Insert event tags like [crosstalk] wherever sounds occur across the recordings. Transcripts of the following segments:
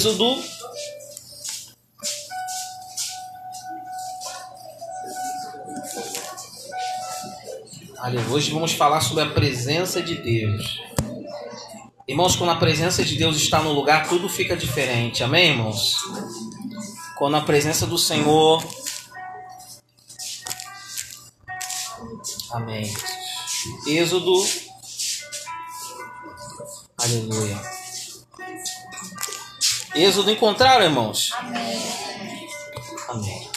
Êxodo. Aleluia. Hoje vamos falar sobre a presença de Deus. Irmãos, quando a presença de Deus está no lugar, tudo fica diferente. Amém, irmãos? Quando a presença do Senhor. Amém. Êxodo. Aleluia. Êxodo encontraram, irmãos? Amém. Amém.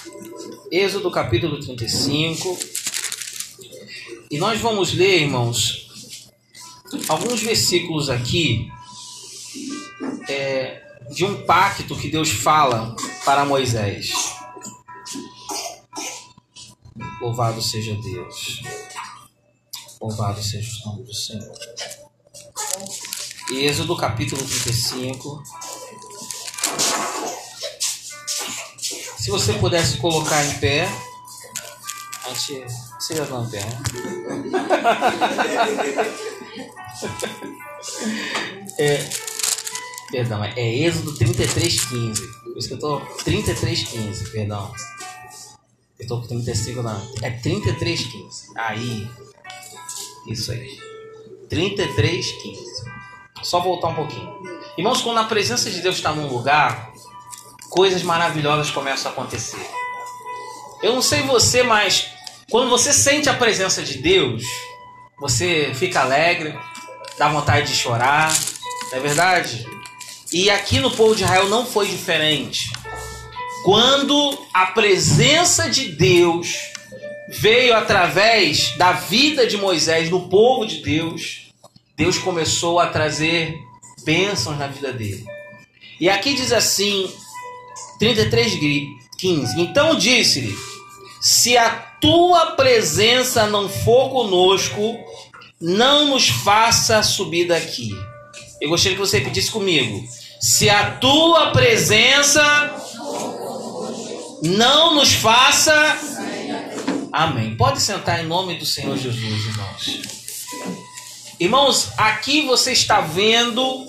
Êxodo capítulo 35. E nós vamos ler, irmãos, alguns versículos aqui é, de um pacto que Deus fala para Moisés. Louvado seja Deus. Louvado seja o nome do Senhor. Êxodo capítulo 35. Se você pudesse colocar em pé, a gente. Você já em pé, né? é, perdão, é Êxodo 33,15. Por isso que eu tô. 33,15, perdão. Eu tô com 35 não. É 33,15. Aí. Isso aí. 33,15. Só voltar um pouquinho. Irmãos, quando a presença de Deus está num lugar, coisas maravilhosas começam a acontecer. Eu não sei você, mas quando você sente a presença de Deus, você fica alegre, dá vontade de chorar, não é verdade? E aqui no povo de Israel não foi diferente. Quando a presença de Deus veio através da vida de Moisés no povo de Deus, Deus começou a trazer bênçãos na vida dele. E aqui diz assim: 33, 15. Então disse-lhe: Se a tua presença não for conosco, não nos faça subir daqui. Eu gostaria que você pedisse comigo. Se a tua presença não nos faça. Amém. Pode sentar em nome do Senhor Jesus, irmãos. Irmãos, aqui você está vendo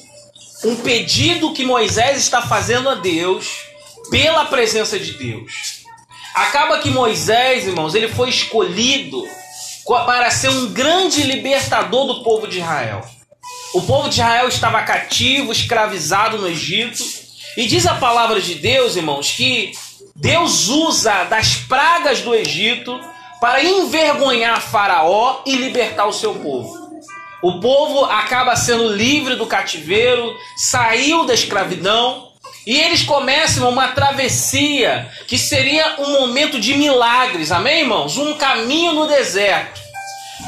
um pedido que Moisés está fazendo a Deus pela presença de Deus. Acaba que Moisés, irmãos, ele foi escolhido para ser um grande libertador do povo de Israel. O povo de Israel estava cativo, escravizado no Egito. E diz a palavra de Deus, irmãos, que Deus usa das pragas do Egito para envergonhar Faraó e libertar o seu povo. O povo acaba sendo livre do cativeiro, saiu da escravidão e eles começam uma travessia que seria um momento de milagres, amém, irmãos? Um caminho no deserto.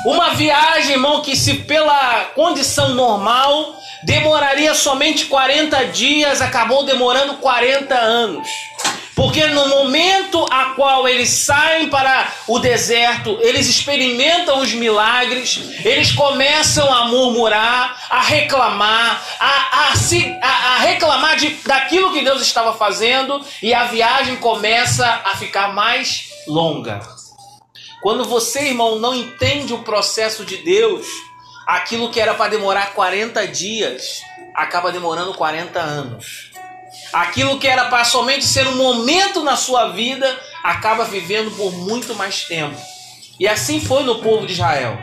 Uma viagem, irmão, que se pela condição normal demoraria somente 40 dias, acabou demorando 40 anos. Porque no momento a qual eles saem para o deserto, eles experimentam os milagres, eles começam a murmurar, a reclamar, a, a, se, a, a reclamar de, daquilo que Deus estava fazendo, e a viagem começa a ficar mais longa. Quando você, irmão, não entende o processo de Deus, aquilo que era para demorar 40 dias acaba demorando 40 anos. Aquilo que era para somente ser um momento na sua vida, acaba vivendo por muito mais tempo. E assim foi no povo de Israel.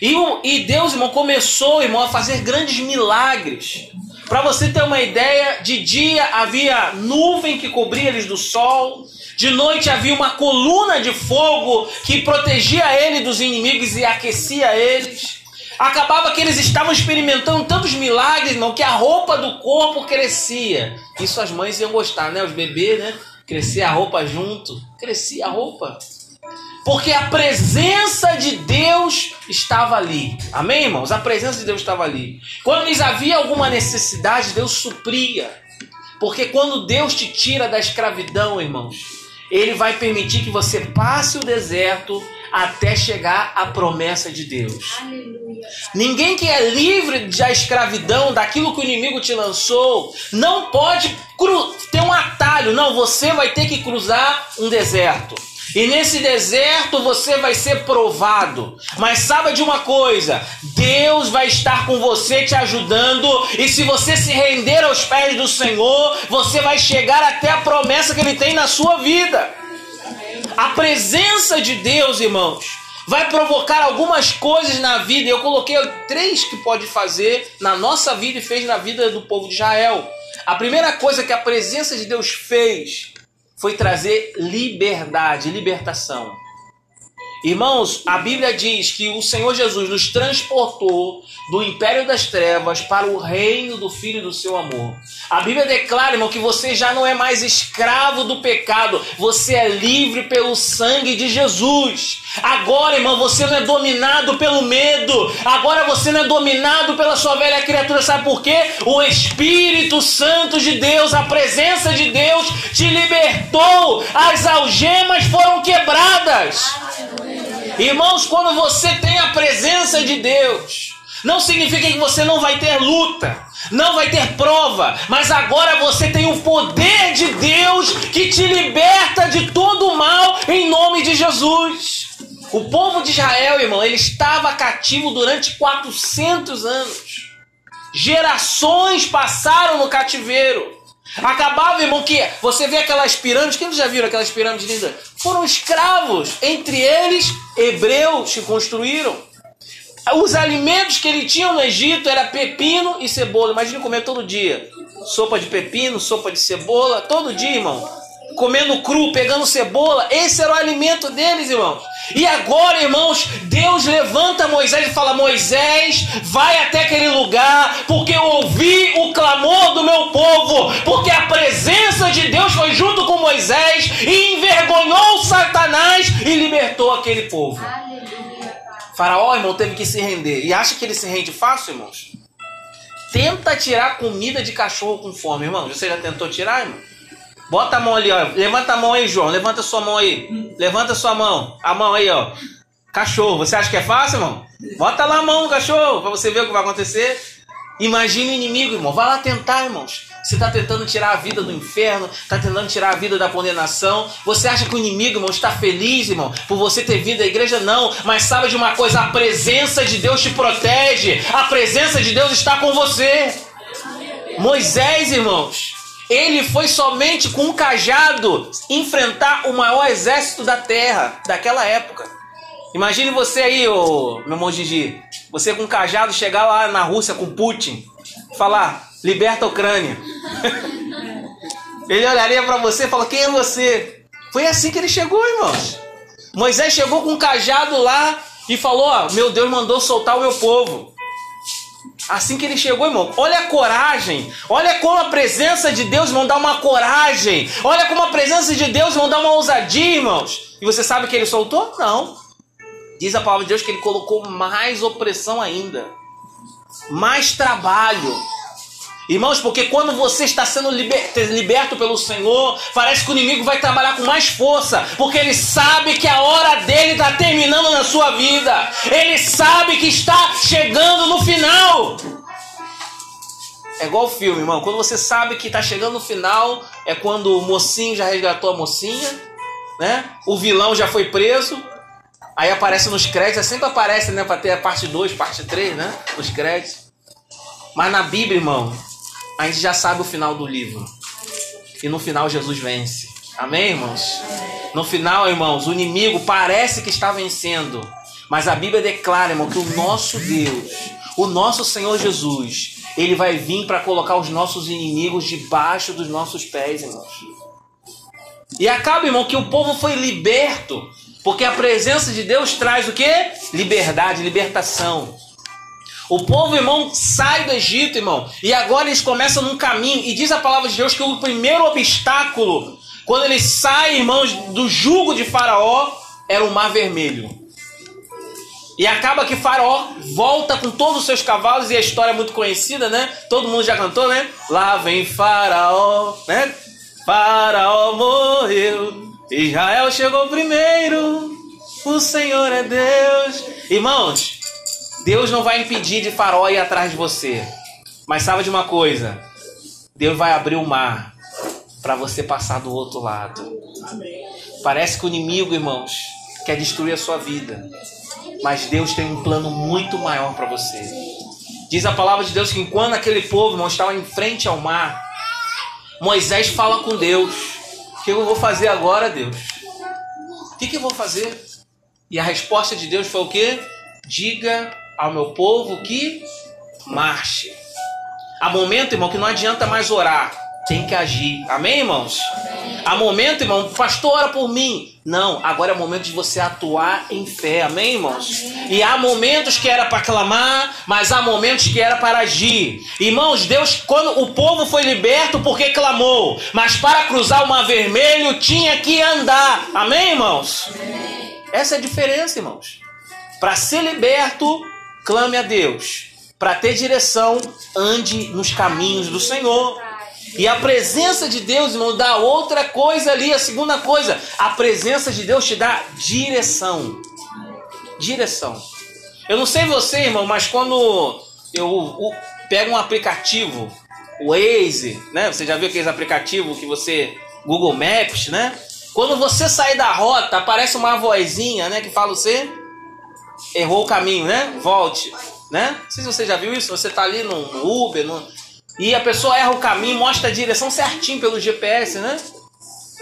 E, e Deus, irmão, começou, irmão, a fazer grandes milagres. Para você ter uma ideia, de dia havia nuvem que cobria eles do sol, de noite havia uma coluna de fogo que protegia ele dos inimigos e aquecia eles. Acabava que eles estavam experimentando tantos milagres, irmão, que a roupa do corpo crescia. Isso as mães iam gostar, né? Os bebês, né? Crescia a roupa junto. Crescia a roupa. Porque a presença de Deus estava ali. Amém, irmãos? A presença de Deus estava ali. Quando lhes havia alguma necessidade, Deus supria. Porque quando Deus te tira da escravidão, irmãos, Ele vai permitir que você passe o deserto até chegar à promessa de Deus. Aleluia. Ninguém que é livre da escravidão, daquilo que o inimigo te lançou, não pode ter um atalho. Não, você vai ter que cruzar um deserto. E nesse deserto você vai ser provado. Mas saiba de uma coisa: Deus vai estar com você te ajudando. E se você se render aos pés do Senhor, você vai chegar até a promessa que Ele tem na sua vida. A presença de Deus, irmãos, vai provocar algumas coisas na vida. Eu coloquei três que pode fazer na nossa vida e fez na vida do povo de Israel. A primeira coisa que a presença de Deus fez foi trazer liberdade, libertação. Irmãos, a Bíblia diz que o Senhor Jesus nos transportou do império das trevas para o reino do Filho do seu amor. A Bíblia declara, irmão, que você já não é mais escravo do pecado, você é livre pelo sangue de Jesus. Agora, irmão, você não é dominado pelo medo, agora você não é dominado pela sua velha criatura, sabe por quê? O Espírito Santo de Deus, a presença de Deus te libertou, as algemas foram quebradas. Irmãos, quando você tem a presença de Deus, não significa que você não vai ter luta, não vai ter prova, mas agora você tem o poder de Deus que te liberta de todo o mal em nome de Jesus. O povo de Israel, irmão, ele estava cativo durante 400 anos. Gerações passaram no cativeiro. Acabava, irmão, que você vê aquelas pirâmides, quem já viram aquelas pirâmides lindas? Foram escravos, entre eles hebreus que construíram. Os alimentos que ele tinha no Egito era pepino e cebola. Imagina comer todo dia. Sopa de pepino, sopa de cebola, todo dia, irmão comendo cru, pegando cebola. Esse era o alimento deles, irmãos. E agora, irmãos, Deus levanta Moisés e fala: Moisés, vai até aquele lugar, porque eu ouvi o clamor do meu povo, porque a presença de Deus foi junto com Moisés e envergonhou Satanás e libertou aquele povo. Faraó, irmão, teve que se render. E acha que ele se rende fácil, irmãos? Tenta tirar comida de cachorro com fome, irmão. Você já tentou tirar, irmão? Bota a mão ali, ó. Levanta a mão aí, João. Levanta sua mão aí. Levanta sua mão. A mão aí, ó. Cachorro. Você acha que é fácil, irmão? Bota lá a mão cachorro pra você ver o que vai acontecer. Imagina o inimigo, irmão. Vai lá tentar, irmãos. Você está tentando tirar a vida do inferno, está tentando tirar a vida da condenação. Você acha que o inimigo, irmão, está feliz, irmão, por você ter vindo à igreja? Não. Mas sabe de uma coisa? A presença de Deus te protege. A presença de Deus está com você. Moisés, irmãos, ele foi somente com um cajado enfrentar o maior exército da terra daquela época. Imagine você aí, ô, meu irmão Gigi, você com um cajado chegar lá na Rússia com Putin, falar, liberta a Ucrânia. ele olharia para você e falou, quem é você? Foi assim que ele chegou, irmãos. Moisés chegou com um cajado lá e falou, ó, meu Deus mandou soltar o meu povo. Assim que ele chegou, irmão, olha a coragem, olha como a presença de Deus vão dar uma coragem, olha como a presença de Deus vão dar uma ousadia, irmãos. E você sabe que ele soltou? Não. Diz a palavra de Deus que ele colocou mais opressão ainda, mais trabalho, Irmãos, porque quando você está sendo liberto pelo Senhor, parece que o inimigo vai trabalhar com mais força, porque ele sabe que a hora dele está terminando na sua vida, ele sabe que está chegando no final. É igual o filme, irmão. Quando você sabe que está chegando no final, é quando o mocinho já resgatou a mocinha, né? O vilão já foi preso. Aí aparece nos créditos, sempre aparece, né? Para ter a parte 2, parte 3, né? Nos créditos. Mas na Bíblia, irmão, a gente já sabe o final do livro. E no final Jesus vence. Amém, irmãos? No final, irmãos, o inimigo parece que está vencendo. Mas a Bíblia declara, irmão, que o nosso Deus, o nosso Senhor Jesus, ele vai vir para colocar os nossos inimigos debaixo dos nossos pés, irmãos. E acaba, irmão, que o povo foi liberto, porque a presença de Deus traz o que? Liberdade, libertação. O povo, irmão, sai do Egito, irmão, e agora eles começam num caminho, e diz a palavra de Deus que o primeiro obstáculo, quando eles saem, irmãos, do jugo de Faraó, era o Mar Vermelho. E acaba que Faraó volta com todos os seus cavalos, e a história é muito conhecida, né? Todo mundo já cantou, né? Lá vem Faraó, né? Faraó morreu, Israel chegou primeiro, o Senhor é Deus. Irmãos, Deus não vai impedir de farol ir atrás de você. Mas sabe de uma coisa? Deus vai abrir o mar. para você passar do outro lado. Parece que o inimigo, irmãos, quer destruir a sua vida. Mas Deus tem um plano muito maior para você. Diz a palavra de Deus que enquanto aquele povo, irmão, estava em frente ao mar, Moisés fala com Deus: O que eu vou fazer agora, Deus? O que, que eu vou fazer? E a resposta de Deus foi o quê? Diga ao meu povo que marche. Há momento, irmão, que não adianta mais orar tem que agir. Amém, irmãos? Amém. Há momento, irmão, pastor, ora por mim. Não, agora é momento de você atuar em fé. Amém, irmãos? Amém. E há momentos que era para clamar, mas há momentos que era para agir. Irmãos, Deus, quando o povo foi liberto porque clamou, mas para cruzar o mar vermelho tinha que andar. Amém, irmãos? Amém. Essa é a diferença, irmãos. Para ser liberto, clame a Deus. Para ter direção, ande nos caminhos do Senhor. E a presença de Deus, irmão, dá outra coisa ali. A segunda coisa, a presença de Deus te dá direção. Direção. Eu não sei você, irmão, mas quando eu pego um aplicativo, o Waze, né? Você já viu aqueles aplicativos que você. Google Maps, né? Quando você sair da rota, aparece uma vozinha, né? Que fala você errou o caminho, né? Volte, né? Não sei se você já viu isso. Você tá ali no Uber, no, e a pessoa erra o caminho, mostra a direção certinho pelo GPS, né?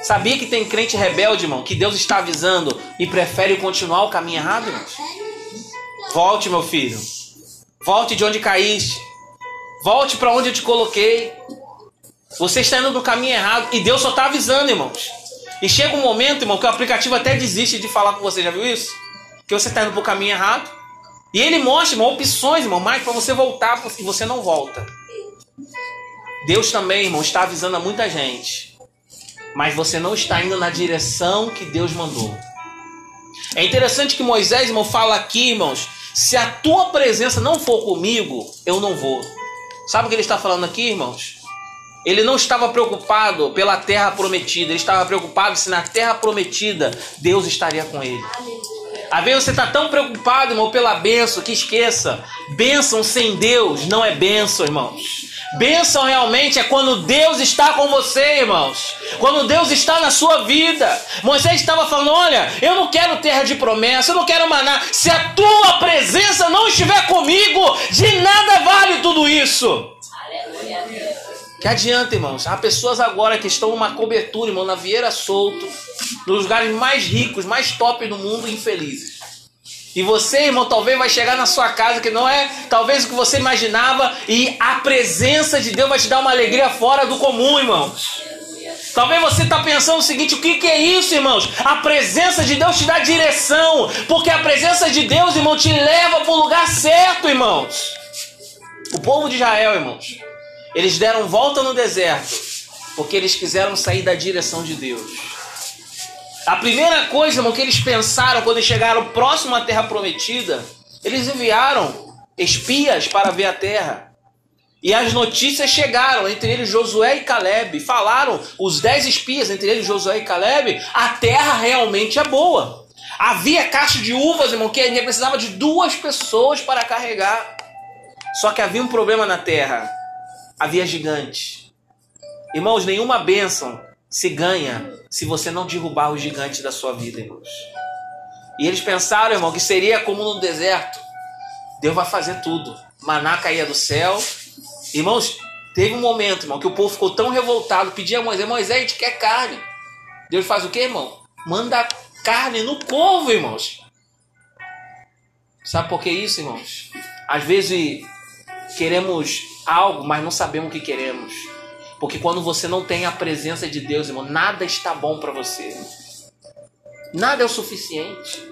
Sabia que tem crente rebelde, irmão, que Deus está avisando e prefere continuar o caminho errado, irmão? Volte, meu filho. Volte de onde caíste. Volte para onde eu te coloquei. Você está indo no caminho errado e Deus só está avisando, irmãos. E chega um momento, irmão, que o aplicativo até desiste de falar com você. Já viu isso? Que você está indo para o caminho errado. E ele mostra, irmão, opções, irmão, mais para você voltar e você não volta. Deus também, irmão, está avisando a muita gente. Mas você não está indo na direção que Deus mandou. É interessante que Moisés, irmão, fala aqui, irmãos, se a tua presença não for comigo, eu não vou. Sabe o que ele está falando aqui, irmãos? Ele não estava preocupado pela terra prometida, ele estava preocupado se na terra prometida Deus estaria com ele. Às vezes você está tão preocupado, irmão, pela benção, que esqueça. Bênção sem Deus não é bênção, irmãos. Bênção realmente é quando Deus está com você, irmãos. Quando Deus está na sua vida. Moisés estava falando: Olha, eu não quero terra de promessa, eu não quero maná. Se a tua presença não estiver comigo, de nada vale tudo isso. Que adianta, irmãos? Há pessoas agora que estão numa cobertura, irmão, na Vieira Solto, nos lugares mais ricos, mais top do mundo, infelizes. E você, irmão, talvez vai chegar na sua casa que não é talvez o que você imaginava, e a presença de Deus vai te dar uma alegria fora do comum, irmãos. Talvez você está pensando o seguinte: o que, que é isso, irmãos? A presença de Deus te dá direção, porque a presença de Deus, irmão, te leva para o lugar certo, irmãos. O povo de Israel, irmãos, eles deram volta no deserto, porque eles quiseram sair da direção de Deus. A primeira coisa, irmão, que eles pensaram quando chegaram próximo à terra prometida, eles enviaram espias para ver a terra. E as notícias chegaram, entre eles Josué e Caleb. Falaram, os dez espias, entre eles Josué e Caleb, a terra realmente é boa. Havia caixa de uvas, irmão, que precisava de duas pessoas para carregar. Só que havia um problema na terra. Havia gigantes. Irmãos, nenhuma bênção se ganha se você não derrubar o gigante da sua vida, irmãos. E eles pensaram, irmão, que seria como no deserto. Deus vai fazer tudo. Maná caía do céu. Irmãos, teve um momento, irmão, que o povo ficou tão revoltado, pedia a Moisés, Moisés, a gente quer carne. Deus faz o que, irmão? Manda carne no povo, irmãos. Sabe por que isso, irmãos? Às vezes queremos algo, mas não sabemos o que queremos. Porque quando você não tem a presença de Deus, irmão, nada está bom para você. Nada é o suficiente.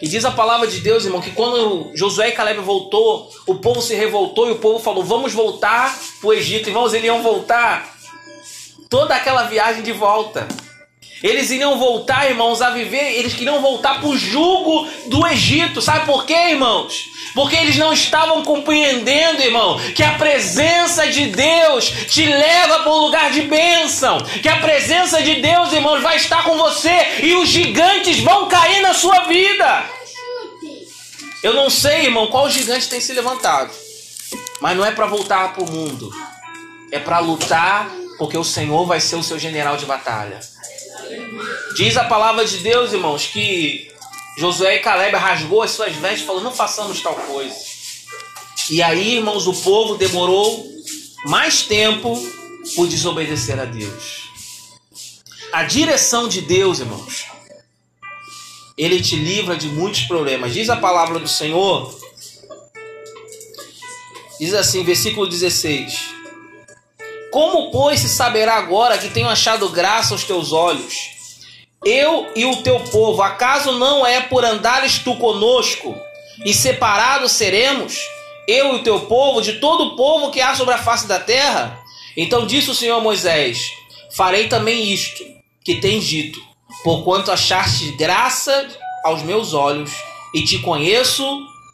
E diz a palavra de Deus, irmão, que quando Josué e Caleb voltou, o povo se revoltou e o povo falou: "Vamos voltar para o Egito". Irmãos, eles iam voltar toda aquela viagem de volta. Eles iriam voltar, irmãos, a viver, eles queriam voltar para o jugo do Egito. Sabe por quê, irmãos? Porque eles não estavam compreendendo, irmão, que a presença de Deus te leva para um lugar de bênção. Que a presença de Deus, irmãos, vai estar com você e os gigantes vão cair na sua vida. Eu não sei, irmão, qual gigante tem se levantado. Mas não é para voltar para o mundo. É para lutar Porque o Senhor vai ser o seu general de batalha. Diz a palavra de Deus, irmãos, que Josué e Caleb rasgou as suas vestes e falou: Não façamos tal coisa. E aí, irmãos, o povo demorou mais tempo por desobedecer a Deus. A direção de Deus, irmãos, ele te livra de muitos problemas. Diz a palavra do Senhor, diz assim, versículo 16: Como, pois, se saberá agora que tenho achado graça aos teus olhos? Eu e o teu povo, acaso não é por andares tu conosco e separados seremos? Eu e o teu povo, de todo o povo que há sobre a face da terra? Então disse o Senhor Moisés: Farei também isto que tens dito, porquanto achaste graça aos meus olhos e te conheço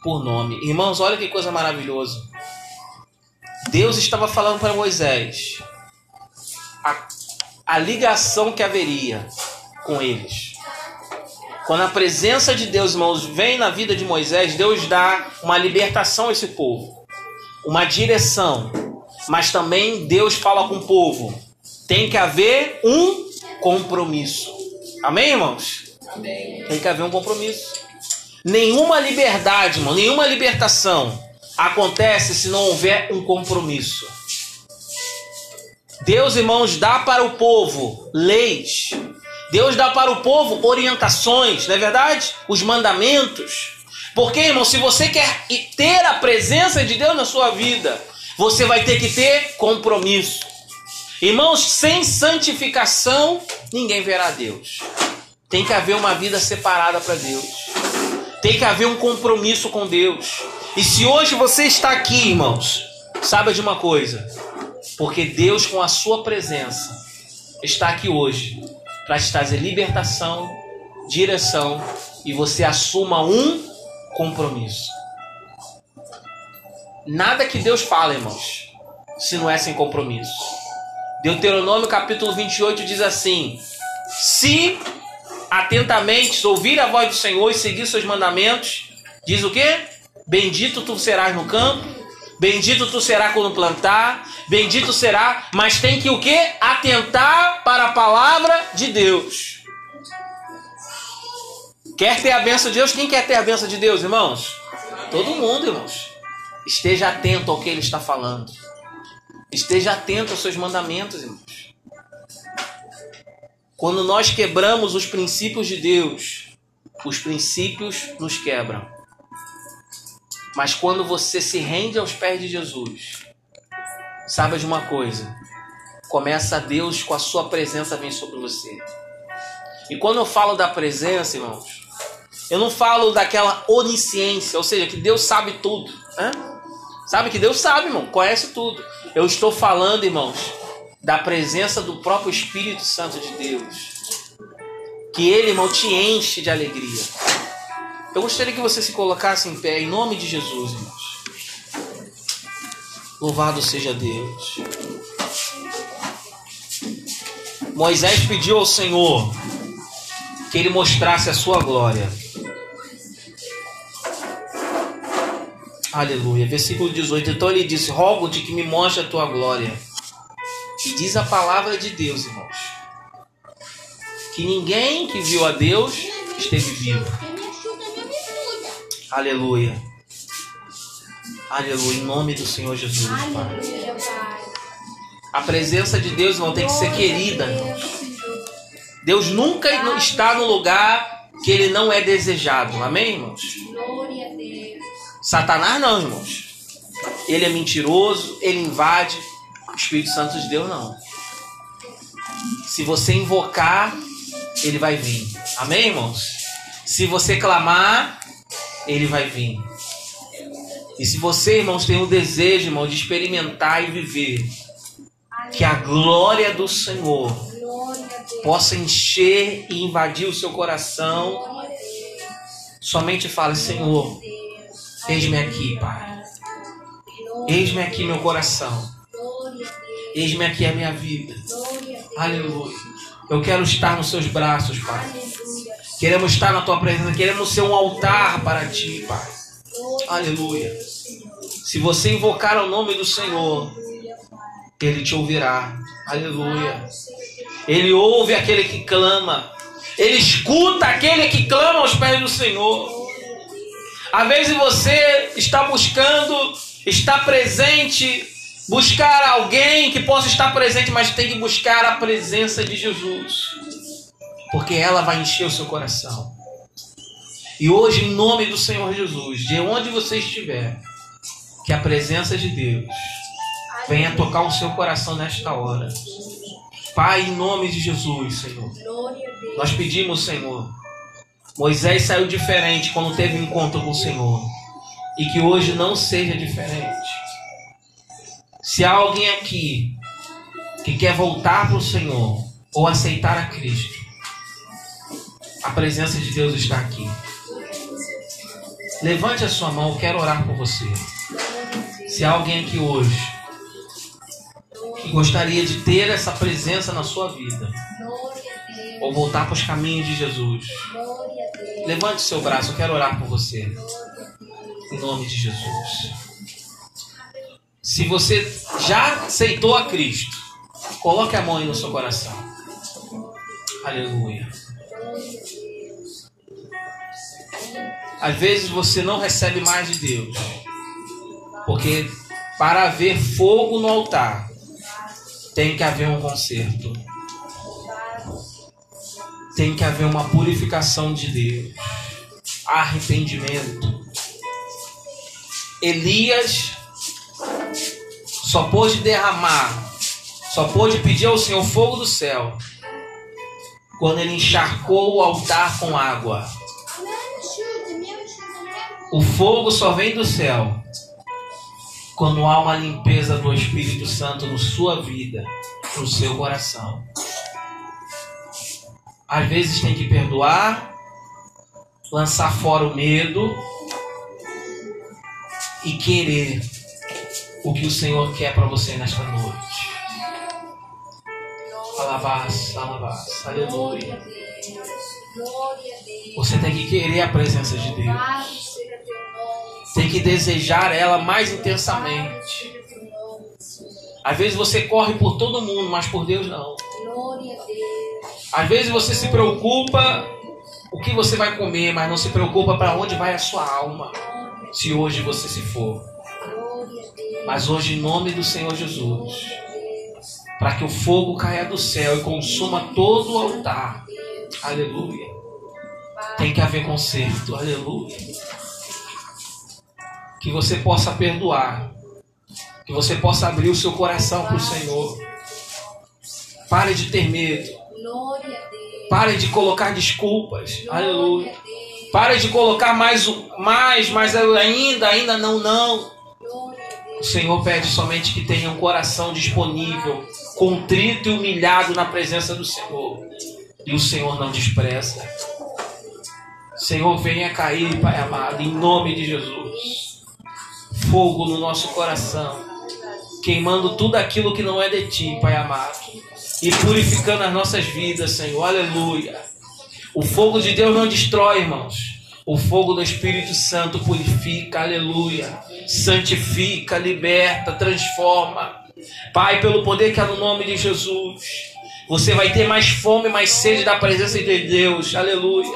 por nome. Irmãos, olha que coisa maravilhosa. Deus estava falando para Moisés a, a ligação que haveria com eles. Quando a presença de Deus, irmãos, vem na vida de Moisés, Deus dá uma libertação a esse povo, uma direção, mas também Deus fala com o povo. Tem que haver um compromisso. Amém, irmãos? Amém. Tem que haver um compromisso. Nenhuma liberdade, irmão, nenhuma libertação acontece se não houver um compromisso. Deus, irmãos, dá para o povo leis. Deus dá para o povo orientações, não é verdade? Os mandamentos. Porque, irmão, se você quer ter a presença de Deus na sua vida, você vai ter que ter compromisso. Irmãos, sem santificação, ninguém verá Deus. Tem que haver uma vida separada para Deus. Tem que haver um compromisso com Deus. E se hoje você está aqui, irmãos, saiba de uma coisa: porque Deus, com a sua presença, está aqui hoje para te trazer libertação, direção e você assuma um compromisso. Nada que Deus fala, irmãos, se não é sem compromisso. Deuteronômio capítulo 28 diz assim: Se atentamente ouvir a voz do Senhor e seguir seus mandamentos, diz o que? Bendito tu serás no campo, bendito tu serás quando plantar, bendito será, mas tem que o que? Atentar para a palavra de Deus. Quer ter a benção de Deus? Quem quer ter a benção de Deus, irmãos? Todo mundo, irmãos. Esteja atento ao que ele está falando. Esteja atento aos seus mandamentos, irmãos. Quando nós quebramos os princípios de Deus, os princípios nos quebram. Mas quando você se rende aos pés de Jesus, saiba de uma coisa: começa Deus com a sua presença vem sobre você. E quando eu falo da presença, irmãos, eu não falo daquela onisciência, ou seja, que Deus sabe tudo. Né? Sabe que Deus sabe, irmão, conhece tudo. Eu estou falando, irmãos, da presença do próprio Espírito Santo de Deus. Que ele, irmão, te enche de alegria. Eu gostaria que você se colocasse em pé em nome de Jesus, irmãos. Louvado seja Deus. Moisés pediu ao Senhor que ele mostrasse a sua glória. Aleluia. Versículo 18. Então ele disse: Rogo-te que me mostre a tua glória. E diz a palavra de Deus, irmãos, que ninguém que viu a Deus esteve vivo. Aleluia. Aleluia. Em nome do Senhor Jesus, Pai. A presença de Deus, irmão, tem que ser querida, irmãos. Deus nunca está no lugar que ele não é desejado. Amém, irmãos? Satanás não, irmãos. Ele é mentiroso, ele invade. O Espírito Santo de Deus não. Se você invocar, ele vai vir. Amém, irmãos? Se você clamar, ele vai vir. E se você, irmãos, tem o desejo, irmão, de experimentar e viver, que a glória do Senhor possa encher e invadir o seu coração, somente fale, Senhor, eis-me aqui, Pai. Eis-me aqui meu coração. Eis-me aqui a minha vida. Aleluia. Eu quero estar nos seus braços, Pai. Queremos estar na tua presença, queremos ser um altar para ti, Pai. Aleluia. Se você invocar o nome do Senhor, Ele te ouvirá. Aleluia. Ele ouve aquele que clama. Ele escuta aquele que clama aos pés do Senhor. Às vezes você está buscando, está presente, buscar alguém que possa estar presente, mas tem que buscar a presença de Jesus. Porque ela vai encher o seu coração. E hoje, em nome do Senhor Jesus, de onde você estiver, que a presença de Deus venha tocar o seu coração nesta hora. Pai, em nome de Jesus, Senhor. Nós pedimos, Senhor. Moisés saiu diferente quando teve um encontro com o Senhor. E que hoje não seja diferente. Se há alguém aqui que quer voltar para o Senhor ou aceitar a Cristo, a presença de Deus está aqui. Levante a sua mão, eu quero orar por você. Se há alguém aqui hoje que gostaria de ter essa presença na sua vida, ou voltar para os caminhos de Jesus, levante seu braço, eu quero orar por você. Em nome de Jesus. Se você já aceitou a Cristo, coloque a mão aí no seu coração. Aleluia. Às vezes você não recebe mais de Deus. Porque para haver fogo no altar, tem que haver um conserto. Tem que haver uma purificação de Deus. Arrependimento. Elias só pôde derramar, só pôde pedir ao Senhor fogo do céu quando ele encharcou o altar com água. O fogo só vem do céu quando há uma limpeza do Espírito Santo na sua vida, no seu coração. Às vezes tem que perdoar, lançar fora o medo e querer o que o Senhor quer para você nesta noite. Alabás, alabás, aleluia. Você tem que querer a presença de Deus tem que desejar ela mais intensamente. Às vezes você corre por todo mundo, mas por Deus não. Às vezes você se preocupa o que você vai comer, mas não se preocupa para onde vai a sua alma. Se hoje você se for. Mas hoje, em nome do Senhor Jesus, para que o fogo caia do céu e consuma todo o altar. Aleluia. Tem que haver conserto. Aleluia que você possa perdoar, que você possa abrir o seu coração para o Senhor. Pare de ter medo. Pare de colocar desculpas. Aleluia. Pare de colocar mais, mais, mais ainda, ainda não, não. O Senhor pede somente que tenha um coração disponível, contrito e humilhado na presença do Senhor. E o Senhor não despreza. Senhor, venha cair, Pai amado, em nome de Jesus fogo no nosso coração, queimando tudo aquilo que não é de ti, Pai amado, e purificando as nossas vidas, Senhor. Aleluia. O fogo de Deus não destrói, irmãos. O fogo do Espírito Santo purifica, aleluia. Santifica, liberta, transforma. Pai, pelo poder que há no nome de Jesus, você vai ter mais fome, mais sede da presença de Deus, aleluia.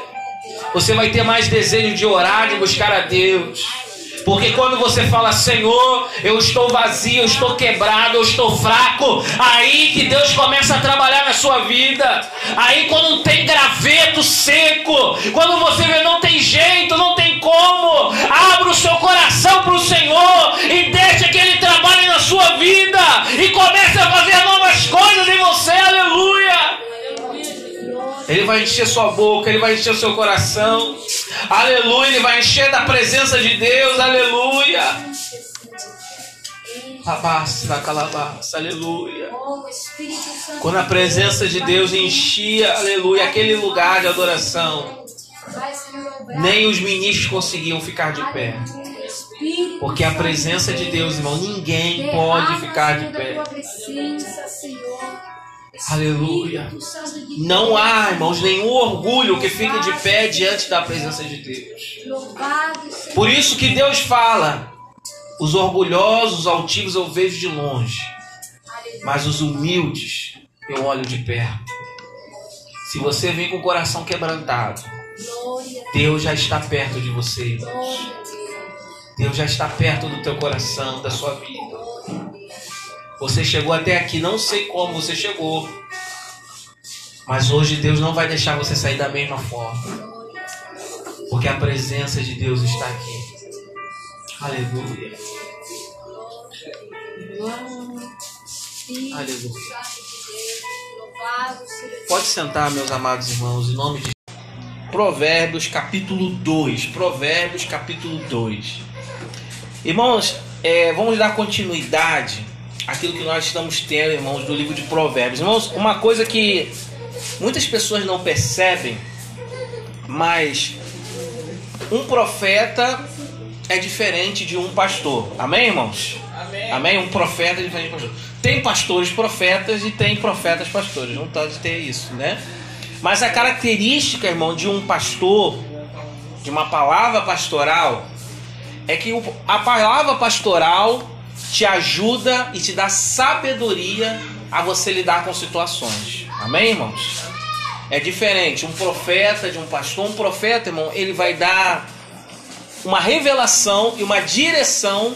Você vai ter mais desejo de orar, de buscar a Deus. Porque quando você fala, Senhor, eu estou vazio, eu estou quebrado, eu estou fraco, aí que Deus começa a trabalhar na sua vida. Aí quando tem graveto seco, quando você vê não tem jeito, não tem como, abra o seu coração para o Senhor e deixe que Ele trabalhe na sua vida e comece a fazer novas coisas em você, aleluia. Ele vai encher sua boca, ele vai encher seu coração. Aleluia, ele vai encher da presença de Deus. Aleluia. Abasta, calabaça, aleluia. Quando a presença de Deus enchia, aleluia, aquele lugar de adoração, nem os ministros conseguiam ficar de pé. Porque a presença de Deus, irmão, ninguém pode ficar de pé. Aleluia. Não há, irmãos, nenhum orgulho que fique de pé diante da presença de Deus. Por isso que Deus fala: os orgulhosos, os altivos eu vejo de longe, Mas os humildes eu olho de perto. Se você vem com o coração quebrantado, Deus já está perto de você, irmãos. Deus já está perto do teu coração, da sua vida. Você chegou até aqui, não sei como você chegou. Mas hoje Deus não vai deixar você sair da mesma forma. Porque a presença de Deus está aqui. Aleluia. Aleluia. Pode sentar, meus amados irmãos, em nome de Provérbios capítulo 2. Provérbios capítulo 2. Irmãos, é, vamos dar continuidade àquilo que nós estamos tendo, irmãos, do livro de Provérbios. Irmãos, uma coisa que muitas pessoas não percebem, mas um profeta é diferente de um pastor. Amém, irmãos? Amém. Amém? Um profeta é diferente de um pastor. Tem pastores profetas e tem profetas pastores. Não pode ter isso, né? Mas a característica, irmão, de um pastor, de uma palavra pastoral, é que a palavra pastoral te ajuda e te dá sabedoria a você lidar com situações. Amém, irmãos? É diferente. Um profeta de um pastor, um profeta, irmão, ele vai dar uma revelação e uma direção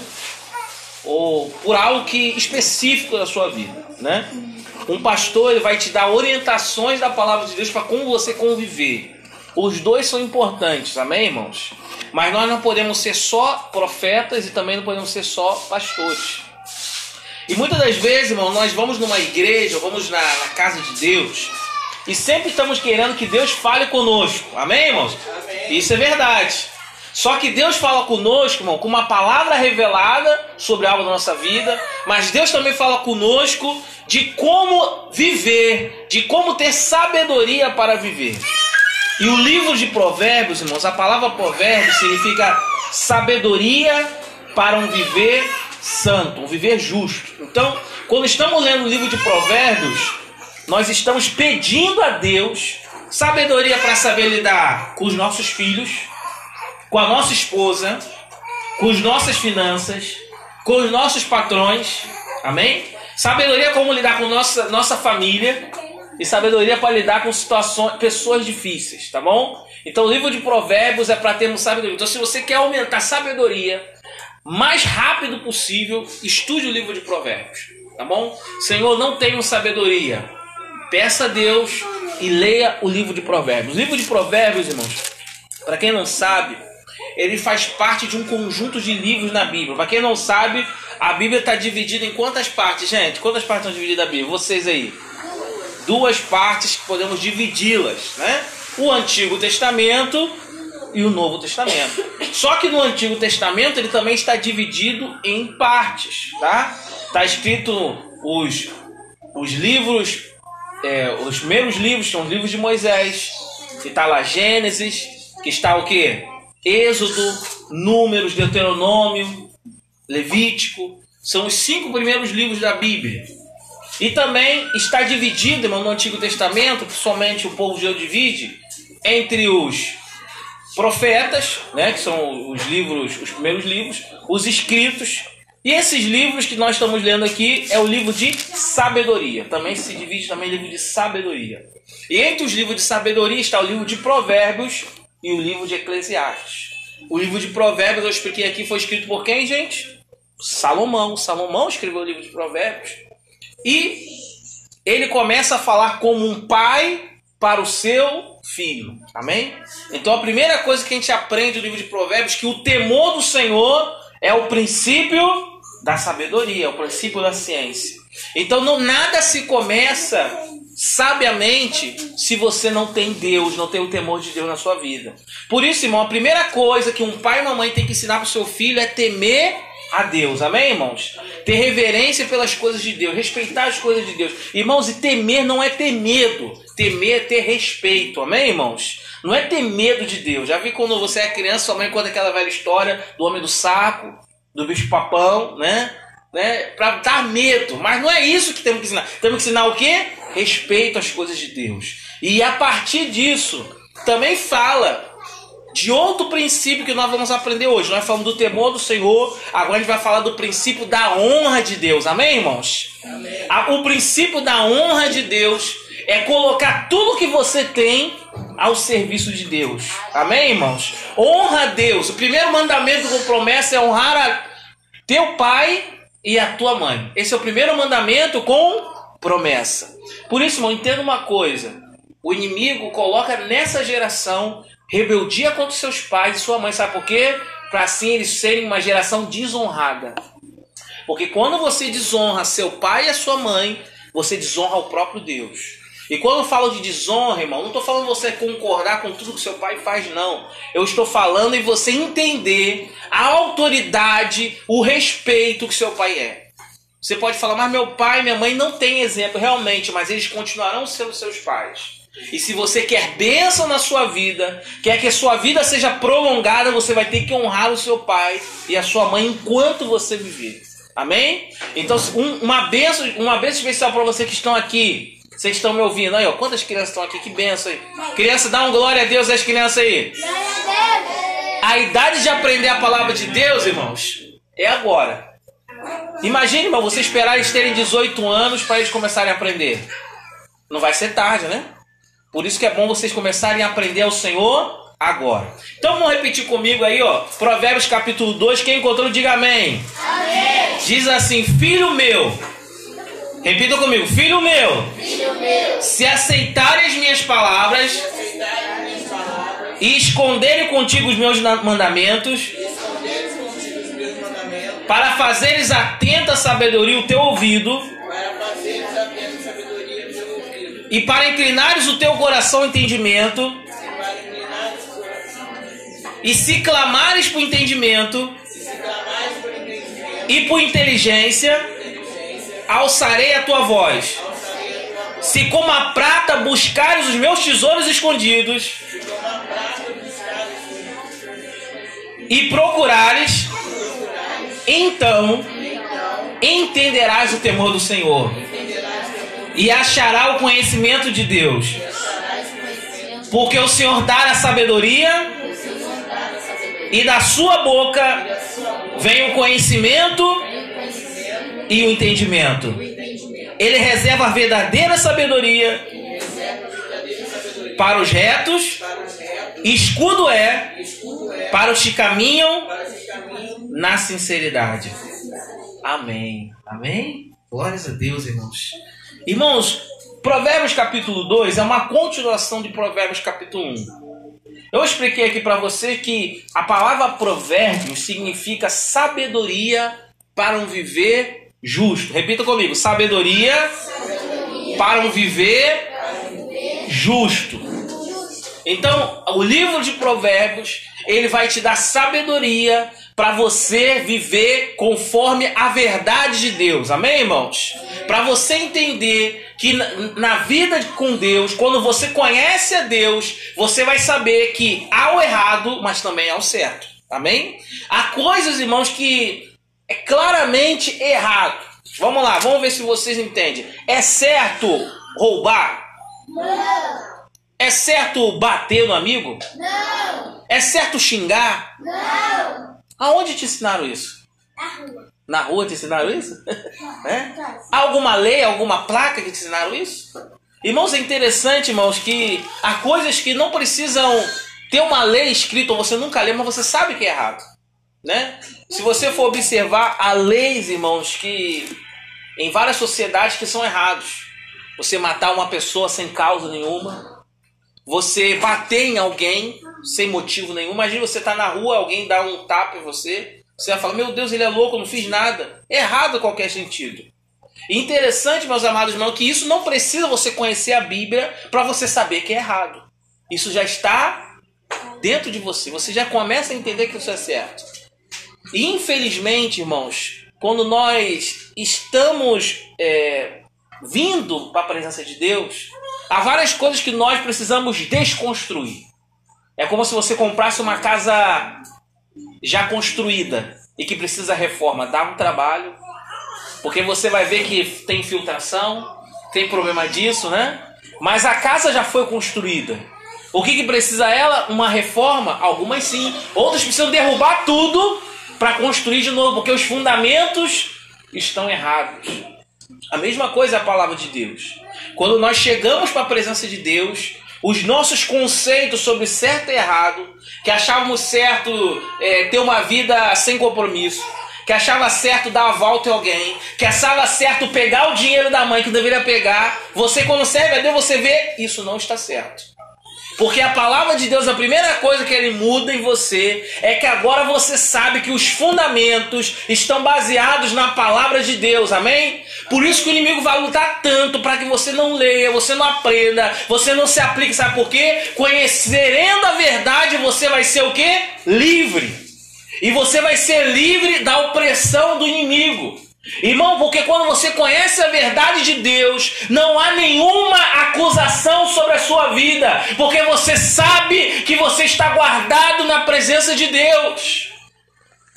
ou por algo que específico da sua vida, né? Um pastor ele vai te dar orientações da palavra de Deus para como você conviver. Os dois são importantes, amém, irmãos? Mas nós não podemos ser só profetas e também não podemos ser só pastores. E muitas das vezes, irmão, nós vamos numa igreja, vamos na, na casa de Deus e sempre estamos querendo que Deus fale conosco, amém, irmãos? Amém. Isso é verdade. Só que Deus fala conosco, irmão, com uma palavra revelada sobre algo da nossa vida, mas Deus também fala conosco de como viver, de como ter sabedoria para viver. E o livro de Provérbios, irmãos, a palavra provérbio significa sabedoria para um viver santo, um viver justo. Então, quando estamos lendo o livro de Provérbios, nós estamos pedindo a Deus sabedoria para saber lidar com os nossos filhos com a nossa esposa, com as nossas finanças, com os nossos patrões. Amém? Sabedoria como lidar com nossa, nossa família e sabedoria para lidar com situações, pessoas difíceis, tá bom? Então o livro de Provérbios é para termos sabedoria. Então se você quer aumentar sabedoria mais rápido possível, estude o livro de Provérbios, tá bom? Senhor, não tenho sabedoria. Peça a Deus e leia o livro de Provérbios. O livro de Provérbios, irmãos, para quem não sabe, ele faz parte de um conjunto de livros na Bíblia. Para quem não sabe, a Bíblia está dividida em quantas partes, gente? Quantas partes estão divididas a Bíblia? Vocês aí. Duas partes que podemos dividi-las, né? O Antigo Testamento e o Novo Testamento. Só que no Antigo Testamento ele também está dividido em partes, tá? Está escrito os, os livros, é, os primeiros livros são os livros de Moisés, que está lá Gênesis, que está o que? Êxodo, Números, Deuteronômio, Levítico, são os cinco primeiros livros da Bíblia. E também está dividido, irmão, no Antigo Testamento, que somente o povo de Deus divide, entre os profetas, né, que são os livros, os primeiros livros, os escritos, e esses livros que nós estamos lendo aqui é o livro de sabedoria. Também se divide também livro de sabedoria. E entre os livros de sabedoria está o livro de Provérbios, e o livro de Eclesiastes. O livro de Provérbios, eu expliquei aqui, foi escrito por quem, gente? Salomão. Salomão escreveu o livro de Provérbios. E ele começa a falar como um pai para o seu filho. Amém? Então a primeira coisa que a gente aprende no livro de Provérbios é que o temor do Senhor é o princípio da sabedoria, é o princípio da ciência. Então não nada se começa sabiamente se você não tem Deus, não tem o temor de Deus na sua vida. Por isso, irmão, a primeira coisa que um pai e uma mãe tem que ensinar para o seu filho é temer a Deus. Amém, irmãos? Ter reverência pelas coisas de Deus, respeitar as coisas de Deus. Irmãos, e temer não é ter medo, temer é ter respeito. Amém, irmãos? Não é ter medo de Deus. Já vi quando você é criança, sua mãe conta aquela velha história do homem do saco, do bicho papão, né? né? Para dar medo. Mas não é isso que temos que ensinar. Temos que ensinar o quê? Respeito às coisas de Deus. E a partir disso, também fala de outro princípio que nós vamos aprender hoje. Nós falamos do temor do Senhor, agora a gente vai falar do princípio da honra de Deus. Amém, irmãos? Amém. O princípio da honra de Deus é colocar tudo que você tem ao serviço de Deus. Amém, irmãos? Honra a Deus. O primeiro mandamento com promessa é honrar a teu pai e a tua mãe. Esse é o primeiro mandamento com promessa. Por isso, irmão, entenda uma coisa. O inimigo coloca nessa geração rebeldia contra seus pais e sua mãe. Sabe por quê? Para assim eles serem uma geração desonrada. Porque quando você desonra seu pai e a sua mãe, você desonra o próprio Deus. E quando eu falo de desonra, irmão, não estou falando você concordar com tudo que seu pai faz, não. Eu estou falando em você entender a autoridade, o respeito que seu pai é. Você pode falar, mas meu pai e minha mãe não têm exemplo, realmente, mas eles continuarão sendo seus pais. E se você quer bênção na sua vida, quer que a sua vida seja prolongada, você vai ter que honrar o seu pai e a sua mãe enquanto você viver. Amém? Então, um, uma bênção, uma bênção especial para você que estão aqui. Vocês estão me ouvindo aí, ó? Quantas crianças estão aqui? Que benção aí. Criança, dá um glória a Deus às crianças aí. A idade de aprender a palavra de Deus, irmãos, é agora. Imagine, irmão, você esperar eles terem 18 anos para eles começarem a aprender. Não vai ser tarde, né? Por isso que é bom vocês começarem a aprender ao Senhor agora. Então vamos repetir comigo aí, ó. Provérbios capítulo 2. Quem encontrou, diga amém. amém. Diz assim: Filho meu Repita comigo, filho meu, filho meu se aceitarem as minhas palavras, minhas palavras e esconderem contigo os meus mandamentos, para fazeres atenta sabedoria o teu ouvido, e para inclinares o teu coração ao entendimento, e se clamares por entendimento, e por inteligência, alçarei a tua voz. Se como a prata buscares os meus tesouros escondidos e procurares, então entenderás o temor do Senhor e achará o conhecimento de Deus. Porque o Senhor dá a sabedoria e da sua boca vem o conhecimento e o entendimento. Ele reserva a verdadeira sabedoria para os retos, escudo é para os que caminham na sinceridade. Amém. Amém? Glórias a Deus, irmãos. Irmãos, Provérbios capítulo 2 é uma continuação de Provérbios capítulo 1. Eu expliquei aqui para você que a palavra provérbios significa sabedoria para um viver justo. Repita comigo: sabedoria, sabedoria. para um viver, viver justo. Então, o livro de Provérbios, ele vai te dar sabedoria para você viver conforme a verdade de Deus. Amém, irmãos? Para você entender que na vida com Deus, quando você conhece a Deus, você vai saber que há o errado, mas também há o certo. Amém? Há coisas, irmãos, que é claramente errado. Vamos lá, vamos ver se vocês entendem. É certo roubar? Não. É certo bater no amigo? Não. É certo xingar? Não. Aonde te ensinaram isso? Na rua. Na rua te ensinaram isso? é? Há alguma lei, alguma placa que te ensinaram isso? Irmãos, é interessante, irmãos, que há coisas que não precisam ter uma lei escrita, ou você nunca lê, mas você sabe que é errado. Né? Se você for observar, há leis, irmãos, que em várias sociedades que são errados. Você matar uma pessoa sem causa nenhuma, você bater em alguém sem motivo nenhum. Imagina você tá na rua, alguém dá um tapa em você, você vai falar: Meu Deus, ele é louco, não fiz nada. Errado qualquer sentido. Interessante, meus amados irmãos, que isso não precisa você conhecer a Bíblia para você saber que é errado. Isso já está dentro de você. Você já começa a entender que isso é certo. E infelizmente, irmãos, quando nós estamos é, vindo para a presença de Deus, há várias coisas que nós precisamos desconstruir. É como se você comprasse uma casa já construída e que precisa reforma. Dá um trabalho, porque você vai ver que tem infiltração, tem problema disso, né? Mas a casa já foi construída. O que, que precisa ela? Uma reforma? Algumas sim. Outras precisam derrubar tudo para construir de novo, porque os fundamentos estão errados. A mesma coisa é a palavra de Deus. Quando nós chegamos para a presença de Deus, os nossos conceitos sobre certo e errado, que achávamos certo é, ter uma vida sem compromisso, que achava certo dar a volta em alguém, que achava certo pegar o dinheiro da mãe que deveria pegar, você quando serve a Deus, você vê, isso não está certo. Porque a palavra de Deus, a primeira coisa que ele muda em você é que agora você sabe que os fundamentos estão baseados na palavra de Deus, amém? Por isso que o inimigo vai lutar tanto para que você não leia, você não aprenda, você não se aplique, sabe por quê? Conhecendo a verdade, você vai ser o quê? Livre. E você vai ser livre da opressão do inimigo. Irmão, porque quando você conhece a verdade de Deus, não há nenhuma acusação sobre a sua vida, porque você sabe que você está guardado na presença de Deus.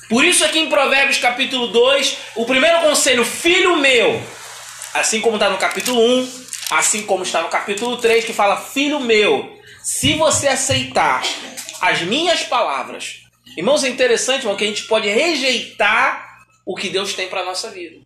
Por isso, aqui em Provérbios capítulo 2, o primeiro conselho, filho meu, assim como está no capítulo 1, assim como está no capítulo 3, que fala: Filho meu, se você aceitar as minhas palavras, irmãos, é interessante irmão, que a gente pode rejeitar o que Deus tem para a nossa vida.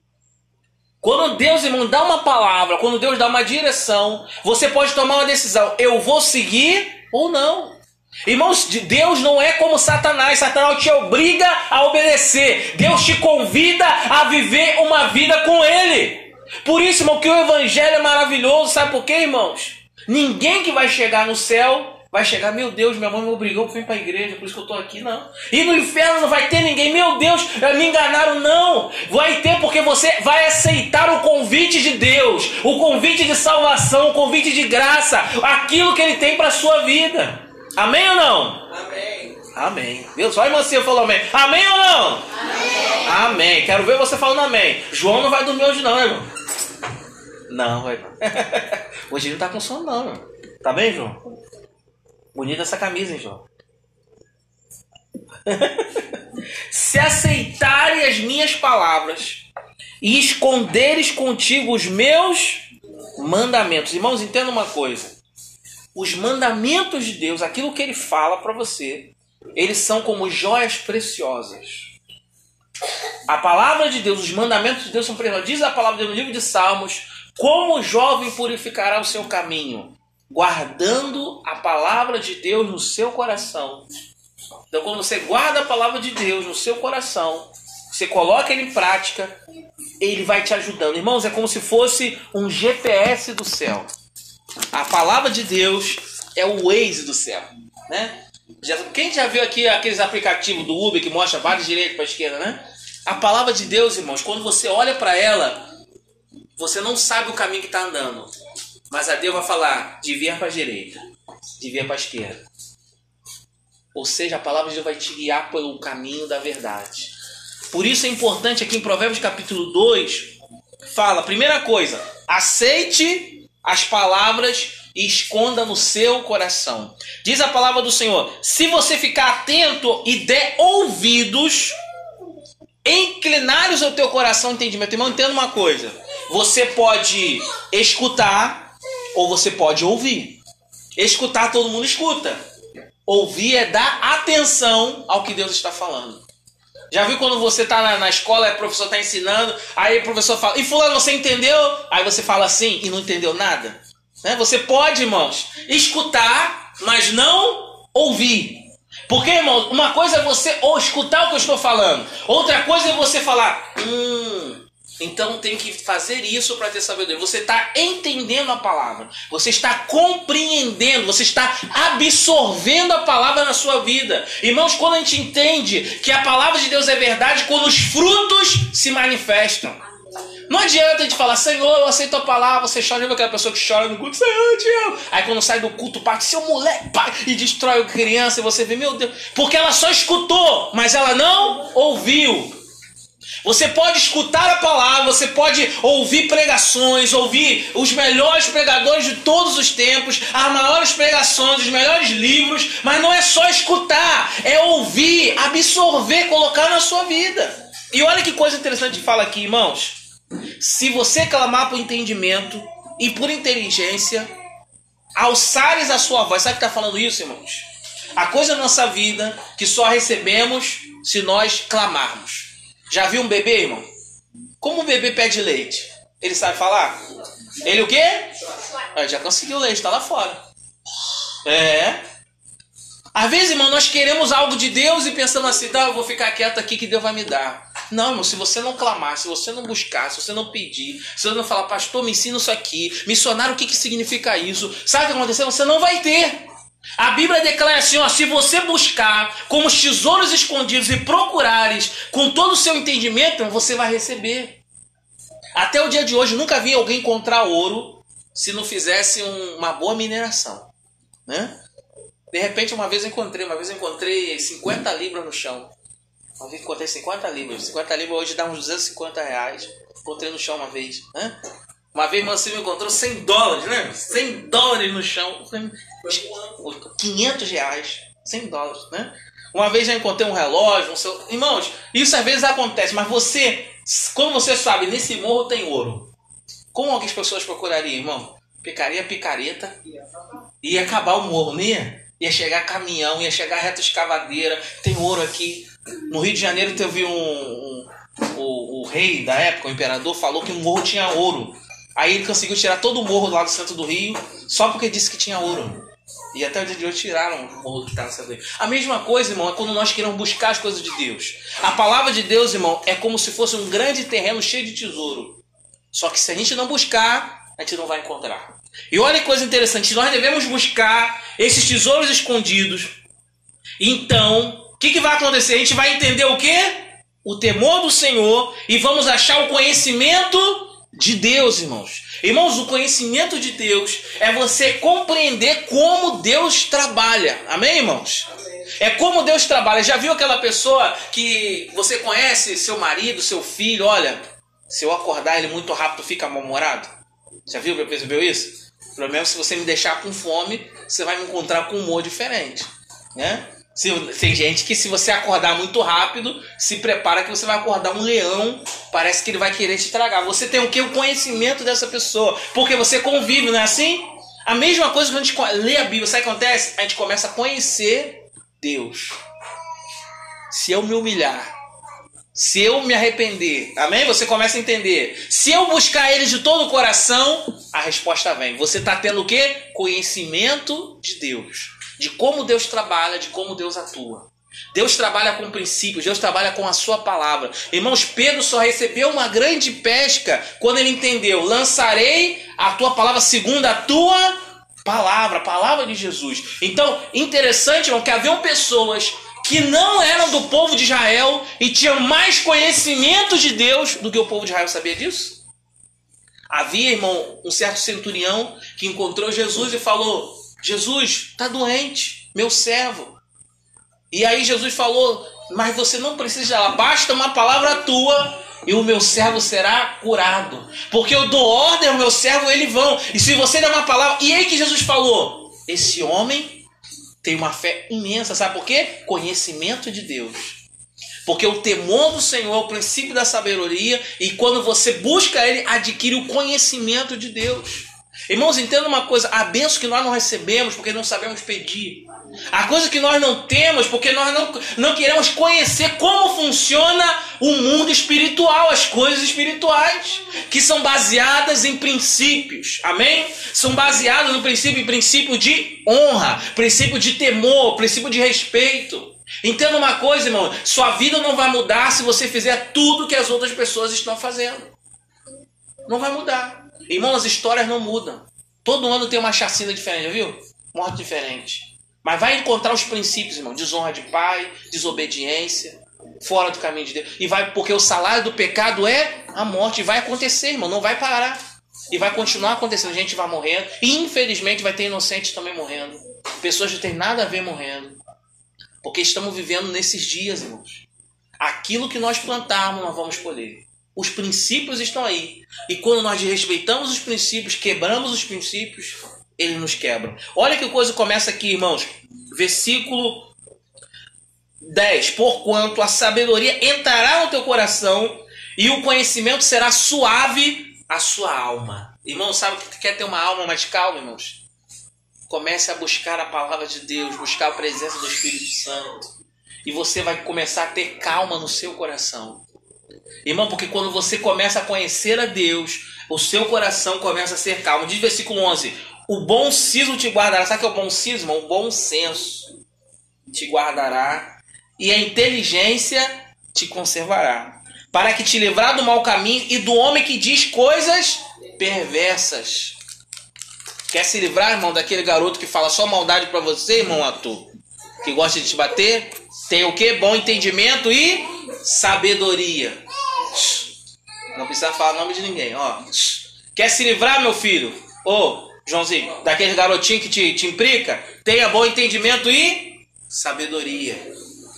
Quando Deus, irmão, dá uma palavra, quando Deus dá uma direção, você pode tomar uma decisão: eu vou seguir ou não. Irmãos, Deus não é como Satanás. Satanás te obriga a obedecer. Deus te convida a viver uma vida com Ele. Por isso, irmão, que o Evangelho é maravilhoso. Sabe por quê, irmãos? Ninguém que vai chegar no céu vai chegar, meu Deus, minha mãe me obrigou para ir para a igreja, por isso que eu estou aqui, não. E no inferno não vai ter ninguém, meu Deus, me enganaram, não. Vai ter porque você vai aceitar o convite de Deus, o convite de salvação, o convite de graça, aquilo que Ele tem para a sua vida. Amém ou não? Amém. Amém. Viu? Só a irmã Cia falou amém. Amém ou não? Amém. Amém. Quero ver você falando amém. João não vai dormir hoje não, né, irmão? Não, vai não. [laughs] Hoje ele não tá com sono não, irmão. Tá bem, João? Bonita essa camisa, hein, João? [laughs] Se aceitarem as minhas palavras e esconderes contigo os meus mandamentos. Irmãos, entenda uma coisa. Os mandamentos de Deus, aquilo que ele fala para você, eles são como joias preciosas. A palavra de Deus, os mandamentos de Deus são preciosos. Diz a palavra de Deus no livro de Salmos: Como o jovem purificará o seu caminho? guardando a palavra de Deus no seu coração. Então, quando você guarda a palavra de Deus no seu coração, você coloca ele em prática, ele vai te ajudando. Irmãos, é como se fosse um GPS do céu. A palavra de Deus é o Waze do céu, né? Já, quem já viu aqui aqueles aplicativos do Uber que mostra vários direitos para esquerda, né? A palavra de Deus, irmãos, quando você olha para ela, você não sabe o caminho que está andando. Mas a Deus vai falar, devia para a direita, devia para a esquerda. Ou seja, a palavra de Deus vai te guiar pelo caminho da verdade. Por isso é importante aqui em Provérbios capítulo 2, fala, primeira coisa, aceite as palavras e esconda no seu coração. Diz a palavra do Senhor: se você ficar atento e der ouvidos, inclinares o teu coração entendimento. Irmão, entenda uma coisa. Você pode escutar, ou você pode ouvir. Escutar, todo mundo escuta. Ouvir é dar atenção ao que Deus está falando. Já viu quando você está na, na, escola, o professor está ensinando, aí o professor fala, e fulano, você entendeu? Aí você fala assim e não entendeu nada. Né? Você pode, irmãos, escutar, mas não ouvir. Porque, irmão, uma coisa é você ou escutar o que eu estou falando, outra coisa é você falar, hum, então tem que fazer isso para ter sabedoria. Você está entendendo a palavra, você está compreendendo, você está absorvendo a palavra na sua vida. Irmãos, quando a gente entende que a palavra de Deus é verdade, quando os frutos se manifestam. Não adianta a gente falar, Senhor, eu aceito a palavra, você chora, lembra aquela pessoa que chora no culto, Senhor, eu te amo. Aí quando sai do culto, parte seu moleque, e destrói a criança, e você vê, meu Deus, porque ela só escutou, mas ela não ouviu. Você pode escutar a palavra, você pode ouvir pregações, ouvir os melhores pregadores de todos os tempos, as maiores pregações, os melhores livros, mas não é só escutar, é ouvir, absorver, colocar na sua vida. E olha que coisa interessante que fala aqui, irmãos. Se você clamar por entendimento e por inteligência, alçares a sua voz. Sabe que está falando isso, irmãos? A coisa na nossa vida que só recebemos se nós clamarmos. Já viu um bebê, irmão? Como um bebê pede leite? Ele sabe falar? Ele o quê? Ah, já conseguiu leite, está lá fora. É. Às vezes, irmão, nós queremos algo de Deus e pensamos assim, tá, eu vou ficar quieto aqui que Deus vai me dar. Não, irmão, se você não clamar, se você não buscar, se você não pedir, se você não falar, pastor, me ensina isso aqui, missionário, o que, que significa isso? Sabe o que aconteceu? Você não vai ter. A Bíblia declara assim: ó, se você buscar como os tesouros escondidos e procurares com todo o seu entendimento, você vai receber. Até o dia de hoje, nunca vi alguém encontrar ouro se não fizesse um, uma boa mineração. Né? De repente, uma vez eu encontrei, uma vez eu encontrei 50 libras no chão. Uma vez encontrei 50 libras. 50 libras hoje dá uns 250 reais. Encontrei no chão uma vez. Né? Uma vez você me encontrou 100 dólares, né? 100 dólares no chão. 500 reais. 100 dólares, né? Uma vez já encontrei um relógio, um seu... Irmãos, isso às vezes acontece, mas você, como você sabe, nesse morro tem ouro. Como algumas pessoas procurariam, irmão? Picaria picareta. Ia acabar o morro, não ia? Chegar caminhão, ia chegar reta escavadeira. Tem ouro aqui. No Rio de Janeiro teve um, um o, o, rei da época, o imperador, falou que o morro tinha ouro. Aí ele conseguiu tirar todo o morro lá do centro do Rio só porque disse que tinha ouro. E até o dia de hoje tiraram o morro que do Rio. A mesma coisa, irmão, é quando nós queremos buscar as coisas de Deus. A palavra de Deus, irmão, é como se fosse um grande terreno cheio de tesouro. Só que se a gente não buscar, a gente não vai encontrar. E olha que coisa interessante, nós devemos buscar esses tesouros escondidos. Então, o que, que vai acontecer? A gente vai entender o quê? O temor do Senhor e vamos achar o conhecimento de Deus, irmãos. Irmãos, o conhecimento de Deus é você compreender como Deus trabalha. Amém, irmãos? É como Deus trabalha. Já viu aquela pessoa que você conhece, seu marido, seu filho? Olha, se eu acordar ele muito rápido, fica mal-humorado? Já viu, percebeu isso? Pelo menos se você me deixar com fome, você vai me encontrar com um humor diferente, né? Se, tem gente que se você acordar muito rápido, se prepara que você vai acordar um leão, parece que ele vai querer te estragar. Você tem o que? O conhecimento dessa pessoa, porque você convive, não é assim? A mesma coisa quando a gente lê a Bíblia, sabe o que acontece? A gente começa a conhecer Deus. Se eu me humilhar, se eu me arrepender, amém? Você começa a entender. Se eu buscar Ele de todo o coração, a resposta vem. Você está tendo o quê? Conhecimento de Deus de como Deus trabalha, de como Deus atua. Deus trabalha com princípios, Deus trabalha com a sua palavra. Irmãos, Pedro só recebeu uma grande pesca quando ele entendeu: lançarei a tua palavra segundo a tua palavra, a palavra de Jesus. Então, interessante, irmão, que haviam pessoas que não eram do povo de Israel e tinham mais conhecimento de Deus do que o povo de Israel sabia disso. Havia, irmão, um certo centurião que encontrou Jesus e falou: Jesus está doente, meu servo. E aí Jesus falou: Mas você não precisa dela, basta uma palavra tua e o meu servo será curado. Porque eu dou ordem ao meu servo, ele vão. E se você der uma palavra. E aí que Jesus falou: Esse homem tem uma fé imensa, sabe por quê? Conhecimento de Deus. Porque o temor do Senhor é o princípio da sabedoria, e quando você busca Ele, adquire o conhecimento de Deus. Irmãos, entenda uma coisa: a benção que nós não recebemos porque não sabemos pedir. A coisa que nós não temos porque nós não, não queremos conhecer como funciona o mundo espiritual, as coisas espirituais, que são baseadas em princípios. Amém? São baseadas no princípio, princípio de honra, princípio de temor, princípio de respeito. Entenda uma coisa, irmão: sua vida não vai mudar se você fizer tudo que as outras pessoas estão fazendo. Não vai mudar. Irmão, as histórias não mudam. Todo ano tem uma chacina diferente, viu? Morte diferente. Mas vai encontrar os princípios, irmão. Desonra de pai, desobediência, fora do caminho de Deus. E vai, porque o salário do pecado é a morte. E vai acontecer, irmão. Não vai parar. E vai continuar acontecendo. A gente vai morrendo. E infelizmente vai ter inocentes também morrendo. Pessoas que não têm nada a ver morrendo. Porque estamos vivendo nesses dias, irmãos. Aquilo que nós plantarmos, nós vamos colher. Os princípios estão aí. E quando nós respeitamos os princípios, quebramos os princípios, ele nos quebra. Olha que coisa começa aqui, irmãos. Versículo 10. Porquanto a sabedoria entrará no teu coração e o conhecimento será suave à sua alma. Irmão, sabe que quer ter uma alma mais calma, irmãos? Comece a buscar a palavra de Deus, buscar a presença do Espírito Santo. E você vai começar a ter calma no seu coração. Irmão, porque quando você começa a conhecer a Deus, o seu coração começa a ser calmo. Diz versículo 11: O bom siso te guardará. Sabe o que é o bom siso? O bom senso te guardará. E a inteligência te conservará. Para que te livrar do mau caminho e do homem que diz coisas perversas. Quer se livrar, irmão, daquele garoto que fala só maldade para você, irmão ator? Que gosta de te bater? Tem o que? Bom entendimento e sabedoria. Não precisa falar o nome de ninguém, ó. Quer se livrar, meu filho? Ô, Joãozinho, daquele garotinho que te, te implica? Tenha bom entendimento e sabedoria.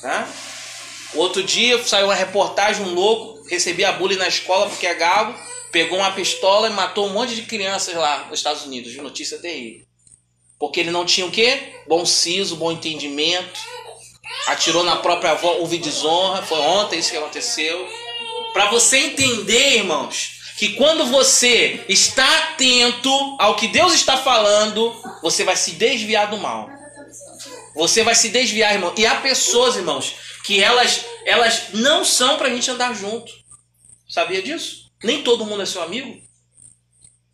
Tá? Outro dia saiu uma reportagem, um louco, recebia bullying na escola porque é galo pegou uma pistola e matou um monte de crianças lá nos Estados Unidos. Notícia terrível. Porque ele não tinha o quê? Bom siso, bom entendimento. Atirou na própria avó, houve desonra. Foi ontem isso que aconteceu. Para você entender, irmãos, que quando você está atento ao que Deus está falando, você vai se desviar do mal. Você vai se desviar, irmão. E há pessoas, irmãos, que elas, elas não são para a gente andar junto. Sabia disso? Nem todo mundo é seu amigo.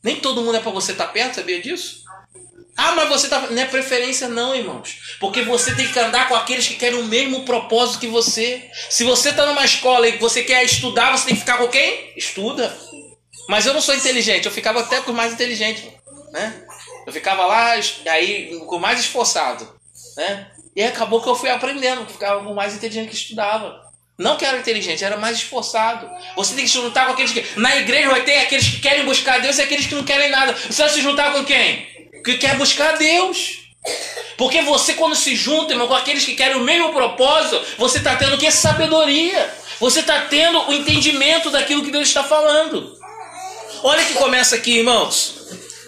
Nem todo mundo é para você estar tá perto, sabia disso? Ah, mas você tá. Não é preferência, não, irmãos. Porque você tem que andar com aqueles que querem o mesmo propósito que você. Se você está numa escola e você quer estudar, você tem que ficar com quem? Estuda. Mas eu não sou inteligente, eu ficava até com mais inteligente. Né? Eu ficava lá, aí, com mais esforçado. Né? E acabou que eu fui aprendendo, ficava com mais inteligente que estudava. Não que era inteligente, era mais esforçado. Você tem que se juntar com aqueles que. Na igreja vai ter aqueles que querem buscar Deus e aqueles que não querem nada. Você vai se juntar com quem? Que quer buscar Deus. Porque você, quando se junta, irmão, com aqueles que querem o mesmo propósito, você está tendo que? Sabedoria. Você está tendo o entendimento daquilo que Deus está falando. Olha que começa aqui, irmãos.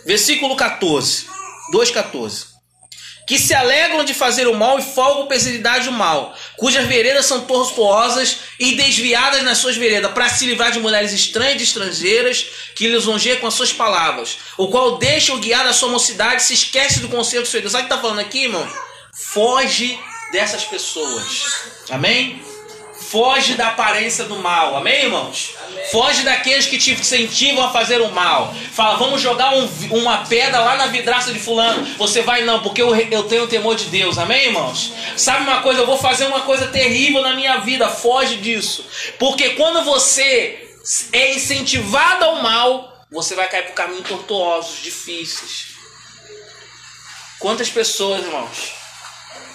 Versículo 14. 2,14 que se alegram de fazer o mal e folgam perseguidade do mal, cujas veredas são tortuosas e desviadas nas suas veredas, para se livrar de mulheres estranhas e estrangeiras, que lisonjeiam com as suas palavras, o qual deixa o guiar da sua mocidade se esquece do conselho do seu Deus. Sabe o que está falando aqui, irmão? Foge dessas pessoas. Amém? Foge da aparência do mal. Amém, irmãos? Amém. Foge daqueles que te incentivam a fazer o mal. Fala, vamos jogar um, uma pedra lá na vidraça de fulano. Você vai não, porque eu, eu tenho o temor de Deus. Amém, irmãos? Sabe uma coisa? Eu vou fazer uma coisa terrível na minha vida. Foge disso. Porque quando você é incentivado ao mal, você vai cair por caminhos tortuosos, difíceis. Quantas pessoas, irmãos,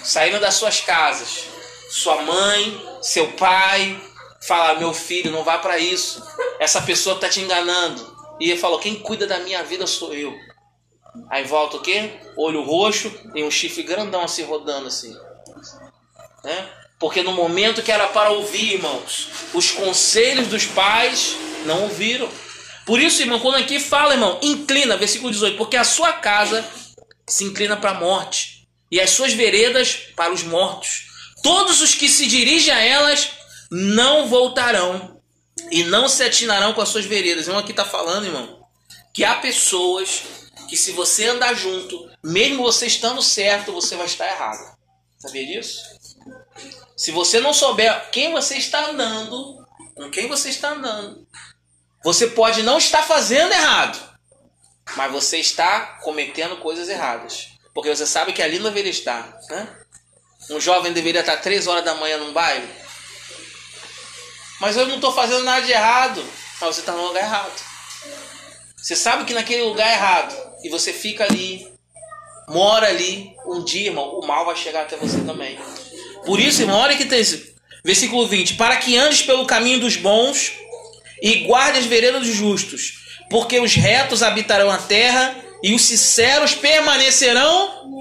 saíram das suas casas sua mãe, seu pai, fala: meu filho, não vá para isso. Essa pessoa está te enganando. E ele falou: quem cuida da minha vida sou eu. Aí volta o quê? Olho roxo e um chifre grandão assim rodando assim. Né? Porque no momento que era para ouvir, irmãos, os conselhos dos pais não ouviram. Por isso, irmão, quando aqui fala, irmão, inclina, versículo 18, porque a sua casa se inclina para a morte e as suas veredas para os mortos. Todos os que se dirigem a elas não voltarão e não se atinarão com as suas veredas. Irmão, aqui está falando, irmão, que há pessoas que se você andar junto, mesmo você estando certo, você vai estar errado. Sabia disso? Se você não souber quem você está andando, com quem você está andando, você pode não estar fazendo errado, mas você está cometendo coisas erradas. Porque você sabe que ali não deveria estar, né? Um jovem deveria estar três horas da manhã num baile? Mas eu não estou fazendo nada de errado. Mas você está no lugar errado. Você sabe que naquele lugar errado. E você fica ali, mora ali. Um dia, irmão, o mal vai chegar até você também. Por isso, irmão, olha que tem esse versículo 20: Para que andes pelo caminho dos bons e guarde as veredas dos justos, porque os retos habitarão a terra e os sinceros permanecerão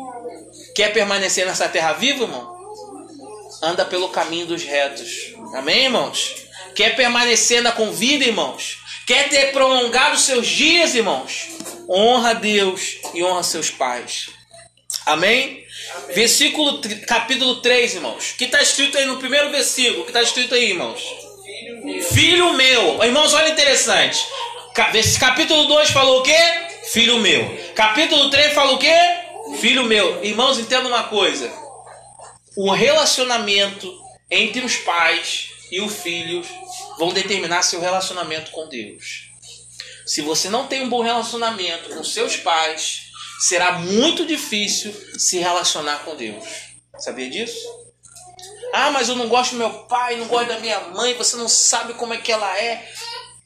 Quer permanecer nessa terra viva, irmão? Anda pelo caminho dos retos. Amém, irmãos? Quer permanecer na convida, irmãos? Quer ter prolongado seus dias, irmãos? Honra a Deus e honra seus pais. Amém? Amém. Versículo, capítulo 3, irmãos. O que está escrito aí no primeiro versículo? O que está escrito aí, irmãos? Filho meu. Filho meu. Irmãos, olha interessante. Capítulo 2 falou o quê? Filho meu. Capítulo 3 falou o quê? Filho meu, irmãos, entenda uma coisa. O relacionamento entre os pais e os filhos vão determinar seu relacionamento com Deus. Se você não tem um bom relacionamento com seus pais, será muito difícil se relacionar com Deus. Sabia disso? Ah, mas eu não gosto do meu pai, não gosto da minha mãe, você não sabe como é que ela é.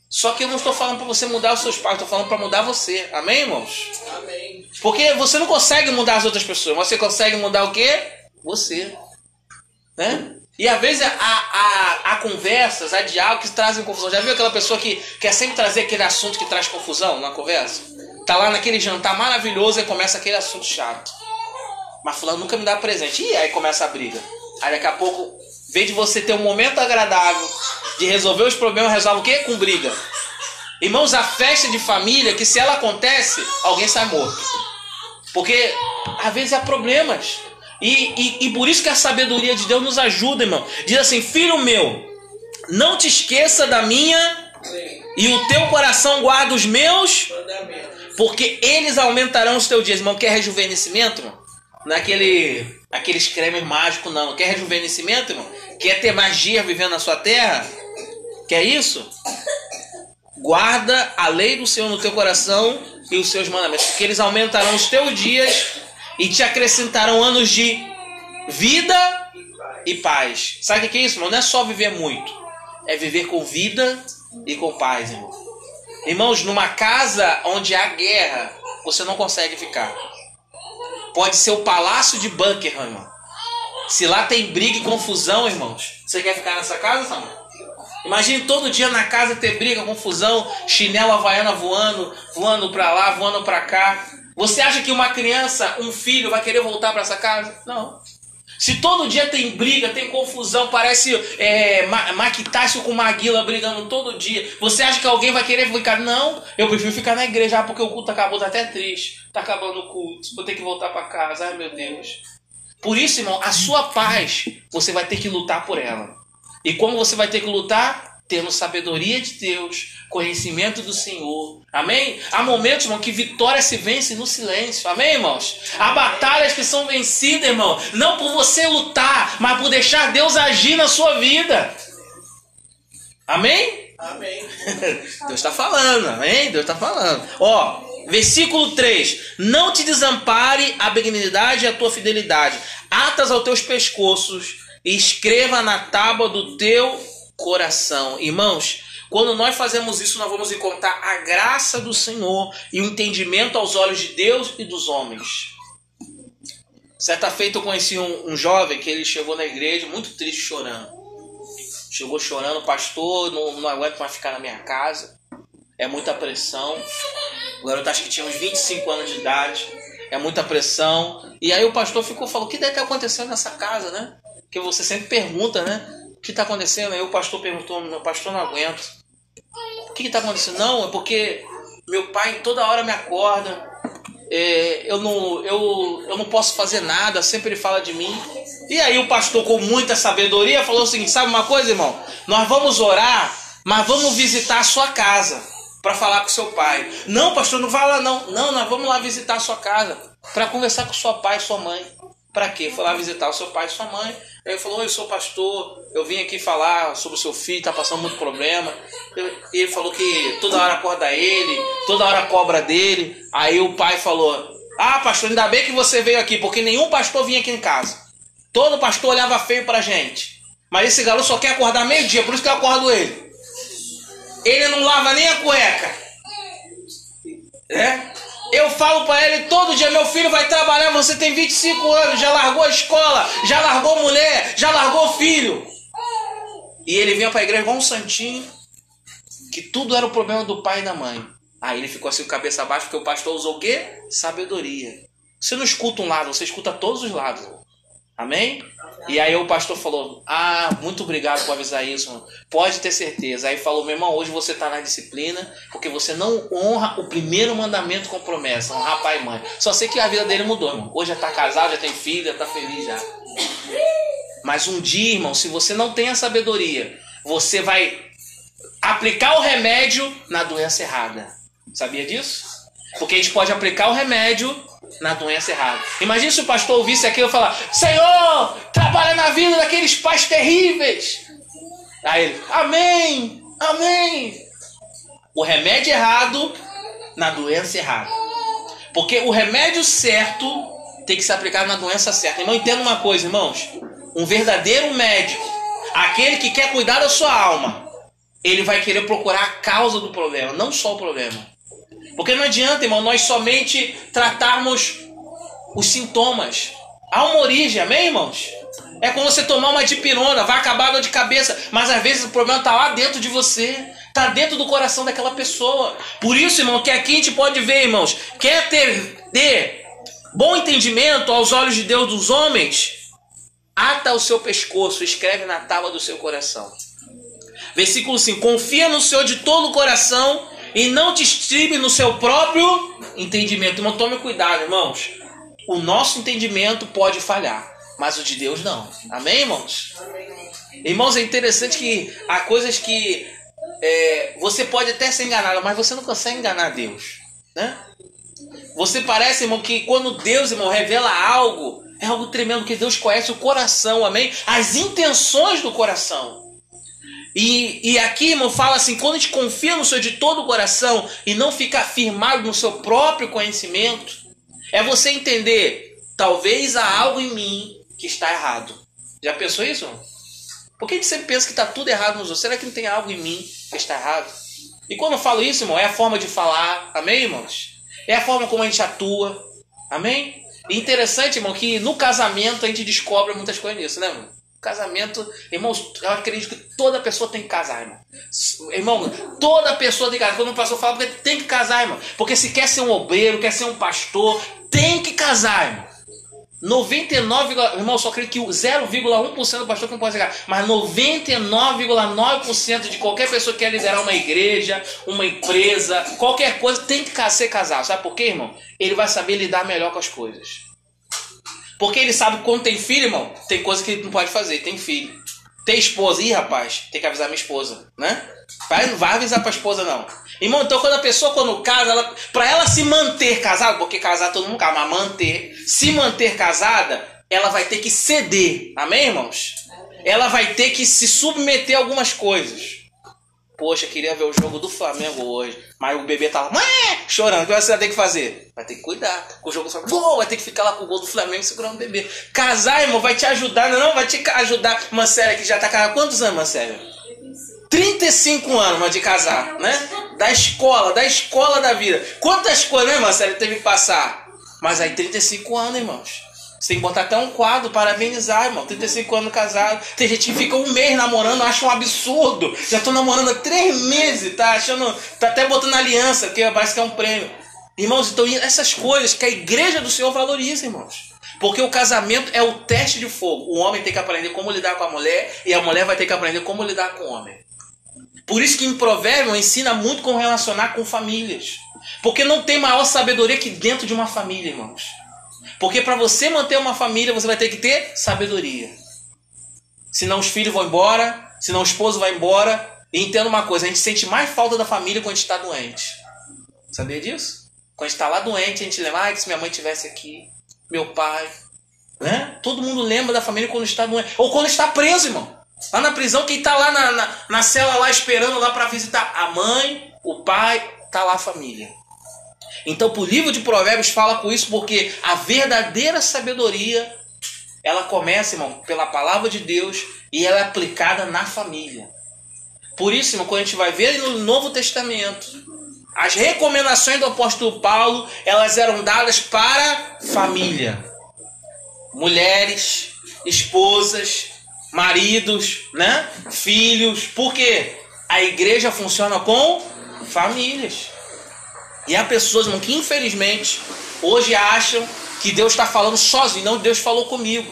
Só que eu não estou falando para você mudar os seus pais, estou falando para mudar você. Amém, irmãos? Amém. Porque você não consegue mudar as outras pessoas, você consegue mudar o quê? Você. Né? E às vezes há, há, há conversas, há diálogos que trazem confusão. Já viu aquela pessoa que quer sempre trazer aquele assunto que traz confusão na conversa? Tá lá naquele jantar maravilhoso e começa aquele assunto chato. Mas fulano nunca me dá presente. E aí começa a briga. Aí daqui a pouco, em vez de você ter um momento agradável de resolver os problemas, resolve o quê? Com briga. Irmãos, a festa de família, que se ela acontece, alguém sai morto. Porque às vezes há problemas. E, e, e por isso que a sabedoria de Deus nos ajuda, irmão. Diz assim: Filho meu, não te esqueça da minha, e o teu coração guarda os meus, porque eles aumentarão os teus dias. Irmão, quer rejuvenescimento, irmão? Não é aquele, aqueles cremes mágicos, não. Quer rejuvenescimento, irmão? Quer ter magia vivendo na sua terra? Quer isso? Guarda a lei do Senhor no teu coração e os seus mandamentos, porque eles aumentarão os teus dias e te acrescentarão anos de vida e paz. Sabe o que é isso, irmão? Não é só viver muito, é viver com vida e com paz, irmão. Irmãos, numa casa onde há guerra, você não consegue ficar. Pode ser o palácio de Buckingham, irmão. Se lá tem briga e confusão, irmãos, você quer ficar nessa casa, Samuel? Imagine todo dia na casa ter briga, confusão, chinelo havaiana voando, voando pra lá, voando pra cá. Você acha que uma criança, um filho, vai querer voltar para essa casa? Não. Se todo dia tem briga, tem confusão, parece é, Maquitácio com Maguila brigando todo dia, você acha que alguém vai querer ficar? Não, eu prefiro ficar na igreja, ah, porque o culto acabou, tá até triste. Tá acabando o culto, vou ter que voltar para casa, ai meu Deus. Por isso, irmão, a sua paz, você vai ter que lutar por ela. E como você vai ter que lutar? Tendo sabedoria de Deus, conhecimento do Senhor. Amém? Há momentos, irmão, que vitória se vence no silêncio. Amém, irmãos? Há batalhas que são vencidas, irmão, não por você lutar, mas por deixar Deus agir na sua vida. Amém? Amém. [laughs] Deus está falando, amém? Deus está falando. Ó, versículo 3: Não te desampare a benignidade e a tua fidelidade, atas aos teus pescoços escreva na tábua do teu coração. Irmãos, quando nós fazemos isso, nós vamos encontrar a graça do Senhor e o entendimento aos olhos de Deus e dos homens. Certa feita eu conheci um, um jovem que ele chegou na igreja muito triste, chorando. Chegou chorando, pastor, não, não aguento mais ficar na minha casa. É muita pressão. O garoto acho que tinha uns 25 anos de idade. É muita pressão. E aí o pastor ficou falou: o que deve ter acontecendo nessa casa, né? Porque você sempre pergunta, né? O que está acontecendo? Aí o pastor perguntou: meu pastor não aguento. O que está acontecendo? Não, é porque meu pai toda hora me acorda. É, eu, não, eu, eu não posso fazer nada, sempre ele fala de mim. E aí o pastor, com muita sabedoria, falou o seguinte: sabe uma coisa, irmão? Nós vamos orar, mas vamos visitar a sua casa para falar com seu pai. Não, pastor, não vai lá não. Não, nós vamos lá visitar a sua casa para conversar com seu pai e sua mãe. Para quê? Foi lá visitar o seu pai e sua mãe. Aí ele falou: Eu sou pastor, eu vim aqui falar sobre o seu filho, tá passando muito problema. E ele falou que toda hora acorda ele, toda hora cobra dele. Aí o pai falou: Ah, pastor, ainda bem que você veio aqui, porque nenhum pastor vinha aqui em casa. Todo pastor olhava feio pra gente. Mas esse garoto só quer acordar meio-dia, por isso que eu acordo ele. Ele não lava nem a cueca. É? Eu falo para ele todo dia: meu filho vai trabalhar, você tem 25 anos, já largou a escola, já largou mulher, já largou filho. E ele vinha para a igreja igual um santinho, que tudo era o problema do pai e da mãe. Aí ele ficou assim, cabeça abaixo, porque o pastor usou o quê? Sabedoria. Você não escuta um lado, você escuta todos os lados. Amém? E aí o pastor falou: Ah, muito obrigado por avisar isso, mano. Pode ter certeza. Aí falou: Meu irmão, hoje você está na disciplina porque você não honra o primeiro mandamento com promessa, pai e mãe. Só sei que a vida dele mudou, irmão. Hoje já está casado, já tem filho, já está feliz já. Mas um dia, irmão, se você não tem a sabedoria, você vai aplicar o remédio na doença errada. Sabia disso? Porque a gente pode aplicar o remédio na doença errada. Imagina se o pastor ouvisse aquilo e falar: Senhor, trabalha na vida daqueles pais terríveis. Aí ele, Amém, Amém. O remédio errado na doença errada. Porque o remédio certo tem que ser aplicado na doença certa. Irmão, entenda uma coisa, irmãos. Um verdadeiro médico, aquele que quer cuidar da sua alma, ele vai querer procurar a causa do problema, não só o problema. Porque não adianta, irmão, nós somente tratarmos os sintomas. Há uma origem, amém, irmãos? É como você tomar uma dipirona, vai acabar a dor de cabeça, mas às vezes o problema está lá dentro de você, está dentro do coração daquela pessoa. Por isso, irmão, que aqui a gente pode ver, irmãos, quer ter, ter bom entendimento aos olhos de Deus dos homens, ata o seu pescoço, escreve na tábua do seu coração. Versículo 5: Confia no Senhor de todo o coração e não te estribe no seu próprio entendimento. Irmão, tome cuidado, irmãos. O nosso entendimento pode falhar, mas o de Deus não. Amém, irmãos? Irmãos, é interessante que há coisas que é, você pode até ser enganado, mas você não consegue enganar Deus, né? Você parece, irmão, que quando Deus, irmão, revela algo, é algo tremendo, que Deus conhece o coração, amém? As intenções do coração. E, e aqui, irmão, fala assim: quando a gente confia no Senhor de todo o coração e não fica firmado no seu próprio conhecimento, é você entender, talvez há algo em mim que está errado. Já pensou isso? Por que a gente sempre pensa que está tudo errado nos outros? Será que não tem algo em mim que está errado? E quando eu falo isso, irmão, é a forma de falar, amém, irmãos? É a forma como a gente atua, amém? E interessante, irmão, que no casamento a gente descobre muitas coisas nisso, né, irmão? Casamento, irmãos, eu acredito que toda pessoa tem que casar, irmão. Irmão, toda pessoa tem que casar. Quando o pastor fala, porque tem que casar, irmão. Porque se quer ser um obreiro, quer ser um pastor, tem que casar, irmão. 99, irmão, só acredito que 0,1% do pastor que não pode casar. Mas 99,9% de qualquer pessoa que quer liderar uma igreja, uma empresa, qualquer coisa, tem que ser casado. Sabe por quê, irmão? Ele vai saber lidar melhor com as coisas. Porque ele sabe que quando tem filho, irmão, tem coisa que ele não pode fazer, tem filho. Tem esposa, ih, rapaz, tem que avisar minha esposa, né? Vai, não vai avisar pra esposa, não. Irmão, então quando a pessoa, quando casa, ela, pra ela se manter casada, porque casar todo mundo casa, mas manter, se manter casada, ela vai ter que ceder, amém, irmãos? Ela vai ter que se submeter a algumas coisas. Poxa, queria ver o jogo do Flamengo hoje. Mas o bebê lá, chorando. O que você vai ter que fazer? Vai ter que cuidar. O jogo do Flamengo, vai ter que ficar lá com o gol do Flamengo segurando o bebê. Casar, irmão, vai te ajudar, não? Vai te ajudar. Mancélia que já tá casada. Quantos anos, Mancélia? 35 anos, mas de casar, né? Da escola, da escola da vida. Quantas coisas, né, Marcelo, teve que passar? Mas aí 35 anos, irmãos. Você tem que botar até um quadro, parabenizar, irmão. 35 anos casado. Tem gente que fica um mês namorando, acha um absurdo. Já tô namorando há três meses, tá achando. Tá até botando aliança, porque parece que é um prêmio. Irmãos, então essas coisas que a igreja do Senhor valoriza, irmãos. Porque o casamento é o teste de fogo. O homem tem que aprender como lidar com a mulher e a mulher vai ter que aprender como lidar com o homem. Por isso que em Provérbio ensina muito como relacionar com famílias. Porque não tem maior sabedoria que dentro de uma família, irmãos. Porque para você manter uma família, você vai ter que ter sabedoria. Senão os filhos vão embora, senão o esposo vai embora. E entenda uma coisa, a gente sente mais falta da família quando a gente está doente. Sabia disso? Quando a gente está lá doente, a gente lembra, ah, que se minha mãe tivesse aqui, meu pai. Né? Todo mundo lembra da família quando está doente. Ou quando está preso, irmão. Lá na prisão, quem está lá na, na, na cela lá esperando lá para visitar a mãe, o pai, tá lá a família. Então, o livro de Provérbios fala com isso porque a verdadeira sabedoria ela começa, irmão, pela palavra de Deus e ela é aplicada na família. Por isso, irmão, quando a gente vai ver no Novo Testamento, as recomendações do apóstolo Paulo, elas eram dadas para família. Mulheres, esposas, maridos, né? Filhos. Por quê? A igreja funciona com famílias. E há pessoas, irmão, que infelizmente hoje acham que Deus está falando sozinho. Não, Deus falou comigo.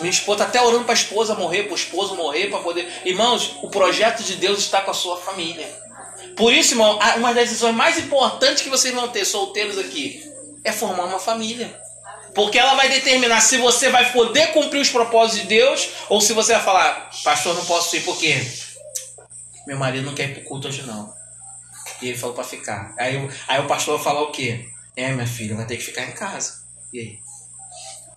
Minha esposa está até orando para a esposa morrer, para o esposo morrer, para poder. Irmãos, o projeto de Deus está com a sua família. Por isso, irmão, uma das decisões mais importantes que vocês vão ter, solteiros aqui, é formar uma família. Porque ela vai determinar se você vai poder cumprir os propósitos de Deus ou se você vai falar, pastor, não posso ir porque meu marido não quer ir para o culto hoje não. E ele falou para ficar. Aí, aí o pastor falou o quê? É, minha filha, vai ter que ficar em casa. E aí?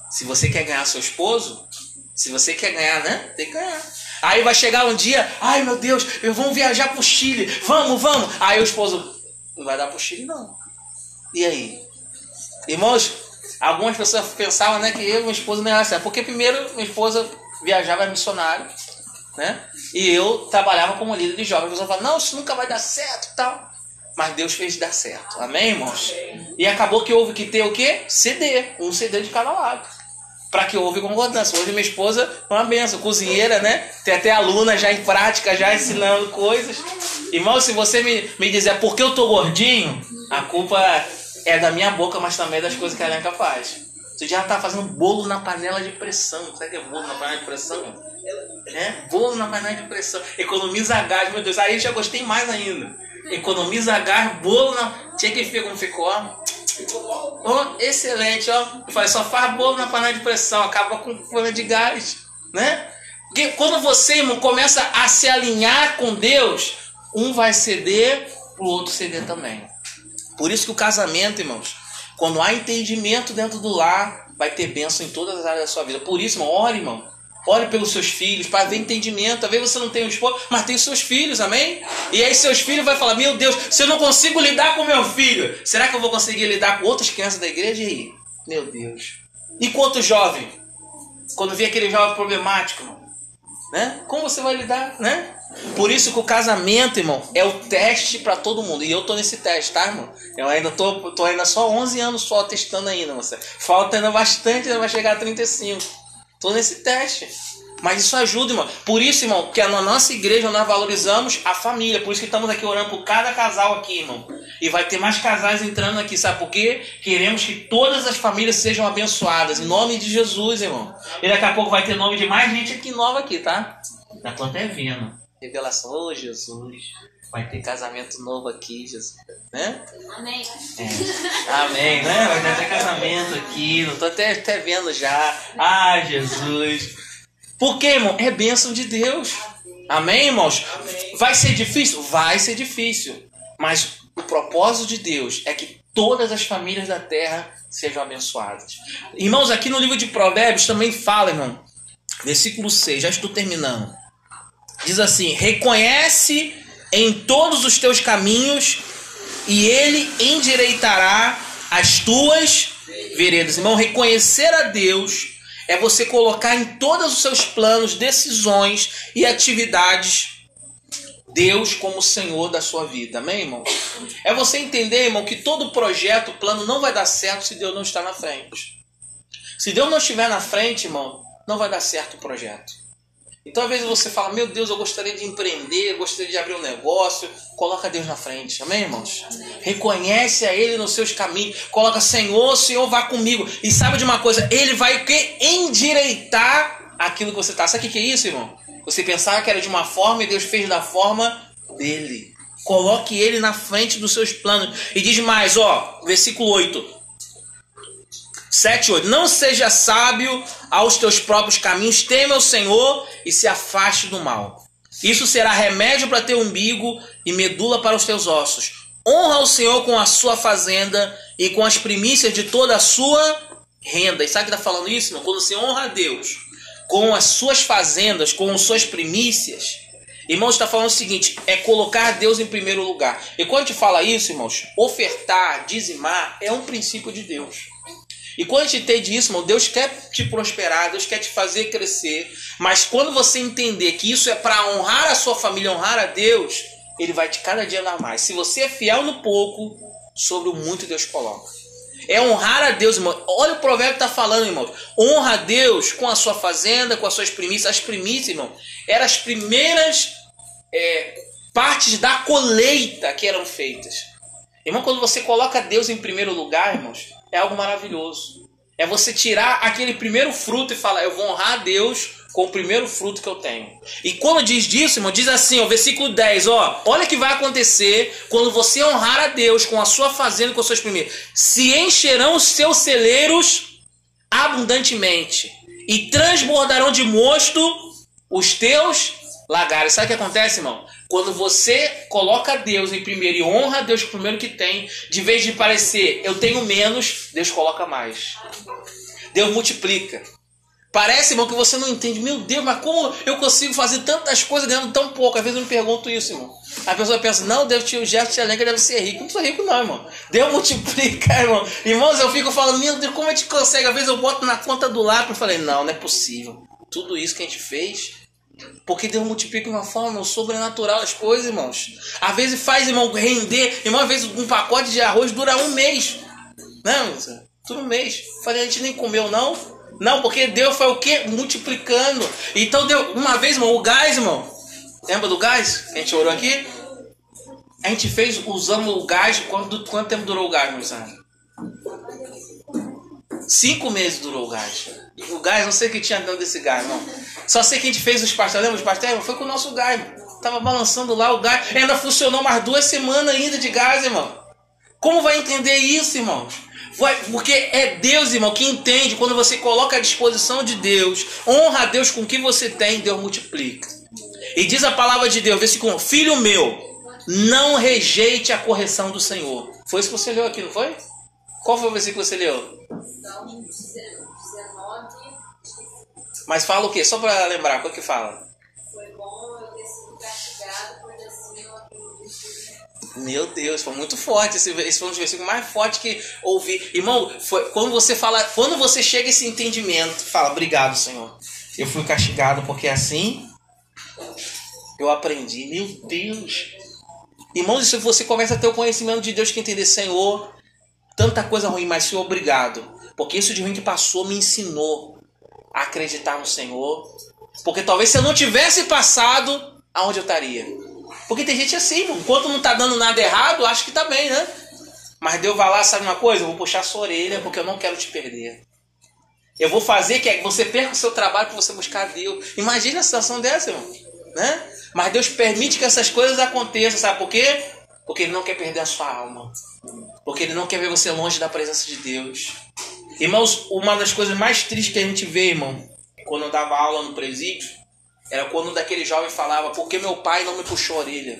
Se você quer ganhar seu esposo, se você quer ganhar, né? Tem que ganhar. Aí vai chegar um dia, ai meu Deus, eu vou viajar pro Chile, vamos, vamos. Aí o esposo, não vai dar pro Chile não. E aí? Irmãos, algumas pessoas pensavam né, que eu e minha esposa não era certo. Porque primeiro minha esposa viajava missionário, né? E eu trabalhava como líder de jovens. A pessoa fala, não, isso nunca vai dar certo tal. Mas Deus fez dar certo. Amém, irmãos? E acabou que houve que ter o quê? CD. Um CD de cada lado. Para que houve concordância. Hoje minha esposa é uma benção, cozinheira, né? Tem até aluna já em prática, já ensinando coisas. Irmão, se você me, me dizer por que eu tô gordinho, a culpa é da minha boca, mas também das coisas que ela é capaz. Você já tá fazendo bolo na panela de pressão. Sabe o que é bolo na panela de pressão? É? Bolo na panela de pressão. Economiza gás, meu Deus. Aí já gostei mais ainda. Economiza gás, bolo na. Tinha que ver como ficou, ó. Oh, excelente, ó. Eu falei, só faz bolo na panela de pressão, acaba com panela de gás, né? Porque quando você, irmão, começa a se alinhar com Deus, um vai ceder, o outro ceder também. Por isso que o casamento, irmãos, quando há entendimento dentro do lar, vai ter bênção em todas as áreas da sua vida. Por isso, irmão, ore, irmão. Ore pelos seus filhos, para ver entendimento. Vezes você não tem um esposo, mas tem os seus filhos, amém? E aí seus filhos vão falar: Meu Deus, se eu não consigo lidar com meu filho, será que eu vou conseguir lidar com outras crianças da igreja? E aí? Meu Deus. E quanto jovem? Quando vê aquele jovem problemático, né? Como você vai lidar, né? Por isso que o casamento, irmão, é o teste para todo mundo. E eu tô nesse teste, tá, irmão? Eu ainda tô, tô ainda só 11 anos só testando ainda, você. Falta ainda bastante, ainda vai chegar a 35. Tô nesse teste. Mas isso ajuda, irmão. Por isso, irmão, que na nossa igreja nós valorizamos a família. Por isso que estamos aqui orando por cada casal aqui, irmão. E vai ter mais casais entrando aqui, sabe por quê? Queremos que todas as famílias sejam abençoadas. Em nome de Jesus, irmão. E daqui a pouco vai ter nome de mais gente aqui nova aqui, tá? Já tô até vendo revelação. Oh, Jesus, vai ter casamento novo aqui, Jesus. Né? Amém. É. Amém, né? Vai ter até casamento aqui. Não tô até, até vendo já. Ah, Jesus. Por quê, irmão? É bênção de Deus. Amém, irmãos? Vai ser difícil? Vai ser difícil. Mas o propósito de Deus é que todas as famílias da terra sejam abençoadas. Irmãos, aqui no livro de Provérbios também fala, irmão. Versículo 6, já estou terminando. Diz assim: reconhece em todos os teus caminhos e ele endireitará as tuas veredas. Irmão, reconhecer a Deus é você colocar em todos os seus planos, decisões e atividades Deus como Senhor da sua vida. Amém, irmão? É você entender, irmão, que todo projeto, plano não vai dar certo se Deus não está na frente. Se Deus não estiver na frente, irmão, não vai dar certo o projeto. Então, às vezes você fala, meu Deus, eu gostaria de empreender, gostaria de abrir um negócio. Coloca Deus na frente, amém, irmãos? Reconhece a Ele nos seus caminhos. Coloca, Senhor, Senhor, vá comigo. E sabe de uma coisa? Ele vai que endireitar aquilo que você está. Sabe o que é isso, irmão? Você pensava que era de uma forma e Deus fez da forma dele. Coloque Ele na frente dos seus planos. E diz mais, ó, versículo 8. 7, 8. Não seja sábio aos teus próprios caminhos, teme ao Senhor e se afaste do mal. Isso será remédio para teu umbigo e medula para os teus ossos. Honra o Senhor com a sua fazenda e com as primícias de toda a sua renda. E sabe que está falando isso? Não? Quando você honra a Deus com as suas fazendas, com as suas primícias, Irmãos, está falando o seguinte: é colocar Deus em primeiro lugar. E quando a gente fala isso, irmãos, ofertar, dizimar é um princípio de Deus. E quando a gente entende isso, irmão, Deus quer te prosperar, Deus quer te fazer crescer. Mas quando você entender que isso é para honrar a sua família, honrar a Deus, Ele vai te cada dia dar mais. Se você é fiel no pouco, sobre o muito Deus coloca. É honrar a Deus, irmão. Olha o provérbio que está falando, irmão. Honra a Deus com a sua fazenda, com as suas primícias. As primícias, irmão, eram as primeiras é, partes da colheita que eram feitas. Irmão, quando você coloca Deus em primeiro lugar, irmãos, é algo maravilhoso. É você tirar aquele primeiro fruto e falar: Eu vou honrar a Deus com o primeiro fruto que eu tenho. E quando diz disso, irmão, diz assim, ó, versículo 10, ó, olha o que vai acontecer quando você honrar a Deus com a sua fazenda e com as suas primeiras. Se encherão os seus celeiros abundantemente e transbordarão de mosto os teus lagares. Sabe o que acontece, irmão? Quando você coloca Deus em primeiro e honra Deus primeiro que tem, de vez de parecer eu tenho menos, Deus coloca mais. Deus multiplica. Parece, irmão, que você não entende. Meu Deus, mas como eu consigo fazer tantas coisas ganhando tão pouco? Às vezes eu me pergunto isso, irmão. A pessoa pensa, não, Deus tinha o gesto de alegre, deve ser rico. Não sou rico, não, irmão. Deus multiplica, [laughs] irmão. Irmãos, eu fico falando, meu Deus, como a gente consegue? Às vezes eu boto na conta do lápis e falei, não, não é possível. Tudo isso que a gente fez porque Deus multiplica de uma forma sobrenatural as coisas, irmãos. Às vezes faz, irmão, render. Irmão, às vezes um pacote de arroz dura um mês. Não, irmão? Dura um mês. Falei, a gente nem comeu, não. Não, porque Deus foi o quê? Multiplicando. Então deu uma vez, irmão, o gás, irmão. Lembra do gás? A gente orou aqui? A gente fez usando o gás. Quanto, quanto tempo durou o gás, meus amigos? Cinco meses durou o gás. O gás, não sei o que tinha dentro desse gás, não. Só sei que a gente fez os pastéis, lembra os pastéis? Foi com o nosso gás, irmão. Tava balançando lá o gás. Ainda funcionou mais duas semanas ainda de gás, irmão. Como vai entender isso, irmãos? Porque é Deus, irmão, que entende quando você coloca à disposição de Deus, honra a Deus com o que você tem, Deus multiplica. E diz a palavra de Deus, versículo 1, Filho meu, não rejeite a correção do Senhor. Foi isso que você leu aqui, não foi? Qual foi o versículo que você leu? Salmo 19. Mas fala o quê? Só para lembrar, é que fala? Foi bom eu ter sido castigado por assim eu Meu Deus, foi muito forte. Esse, esse foi um dos versículos mais fortes que ouvi. Irmão, foi, quando você fala, quando você chega a esse entendimento, fala, obrigado, Senhor. Eu fui castigado porque assim eu aprendi. Meu Deus. Irmãos, se você começa a ter o conhecimento de Deus que entender, Senhor, tanta coisa ruim, mas Senhor, obrigado. Porque isso de ruim que passou me ensinou acreditar no Senhor. Porque talvez se eu não tivesse passado, aonde eu estaria? Porque tem gente assim, enquanto não tá dando nada errado, acho que tá bem, né? Mas Deus vai lá, sabe uma coisa? Eu vou puxar sua orelha porque eu não quero te perder. Eu vou fazer que você perca o seu trabalho para você buscar Deus. Imagina a situação dessa, irmão. Né? Mas Deus permite que essas coisas aconteçam, sabe por quê? Porque Ele não quer perder a sua alma. Porque Ele não quer ver você longe da presença de Deus. Irmãos, uma das coisas mais tristes que a gente vê, irmão, quando eu dava aula no presídio, era quando daquele jovem falava: Por que meu pai não me puxou a orelha?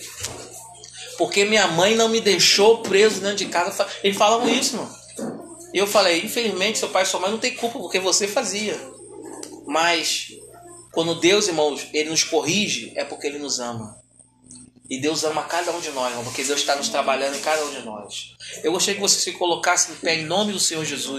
Porque minha mãe não me deixou preso dentro de casa. Eles falavam isso, irmão. E eu falei: Infelizmente, seu pai e sua mãe não tem culpa porque você fazia. Mas, quando Deus, irmãos, ele nos corrige, é porque ele nos ama. E Deus ama cada um de nós, irmão, porque Deus está nos trabalhando em cada um de nós. Eu gostaria que você se colocasse em pé em nome do Senhor Jesus.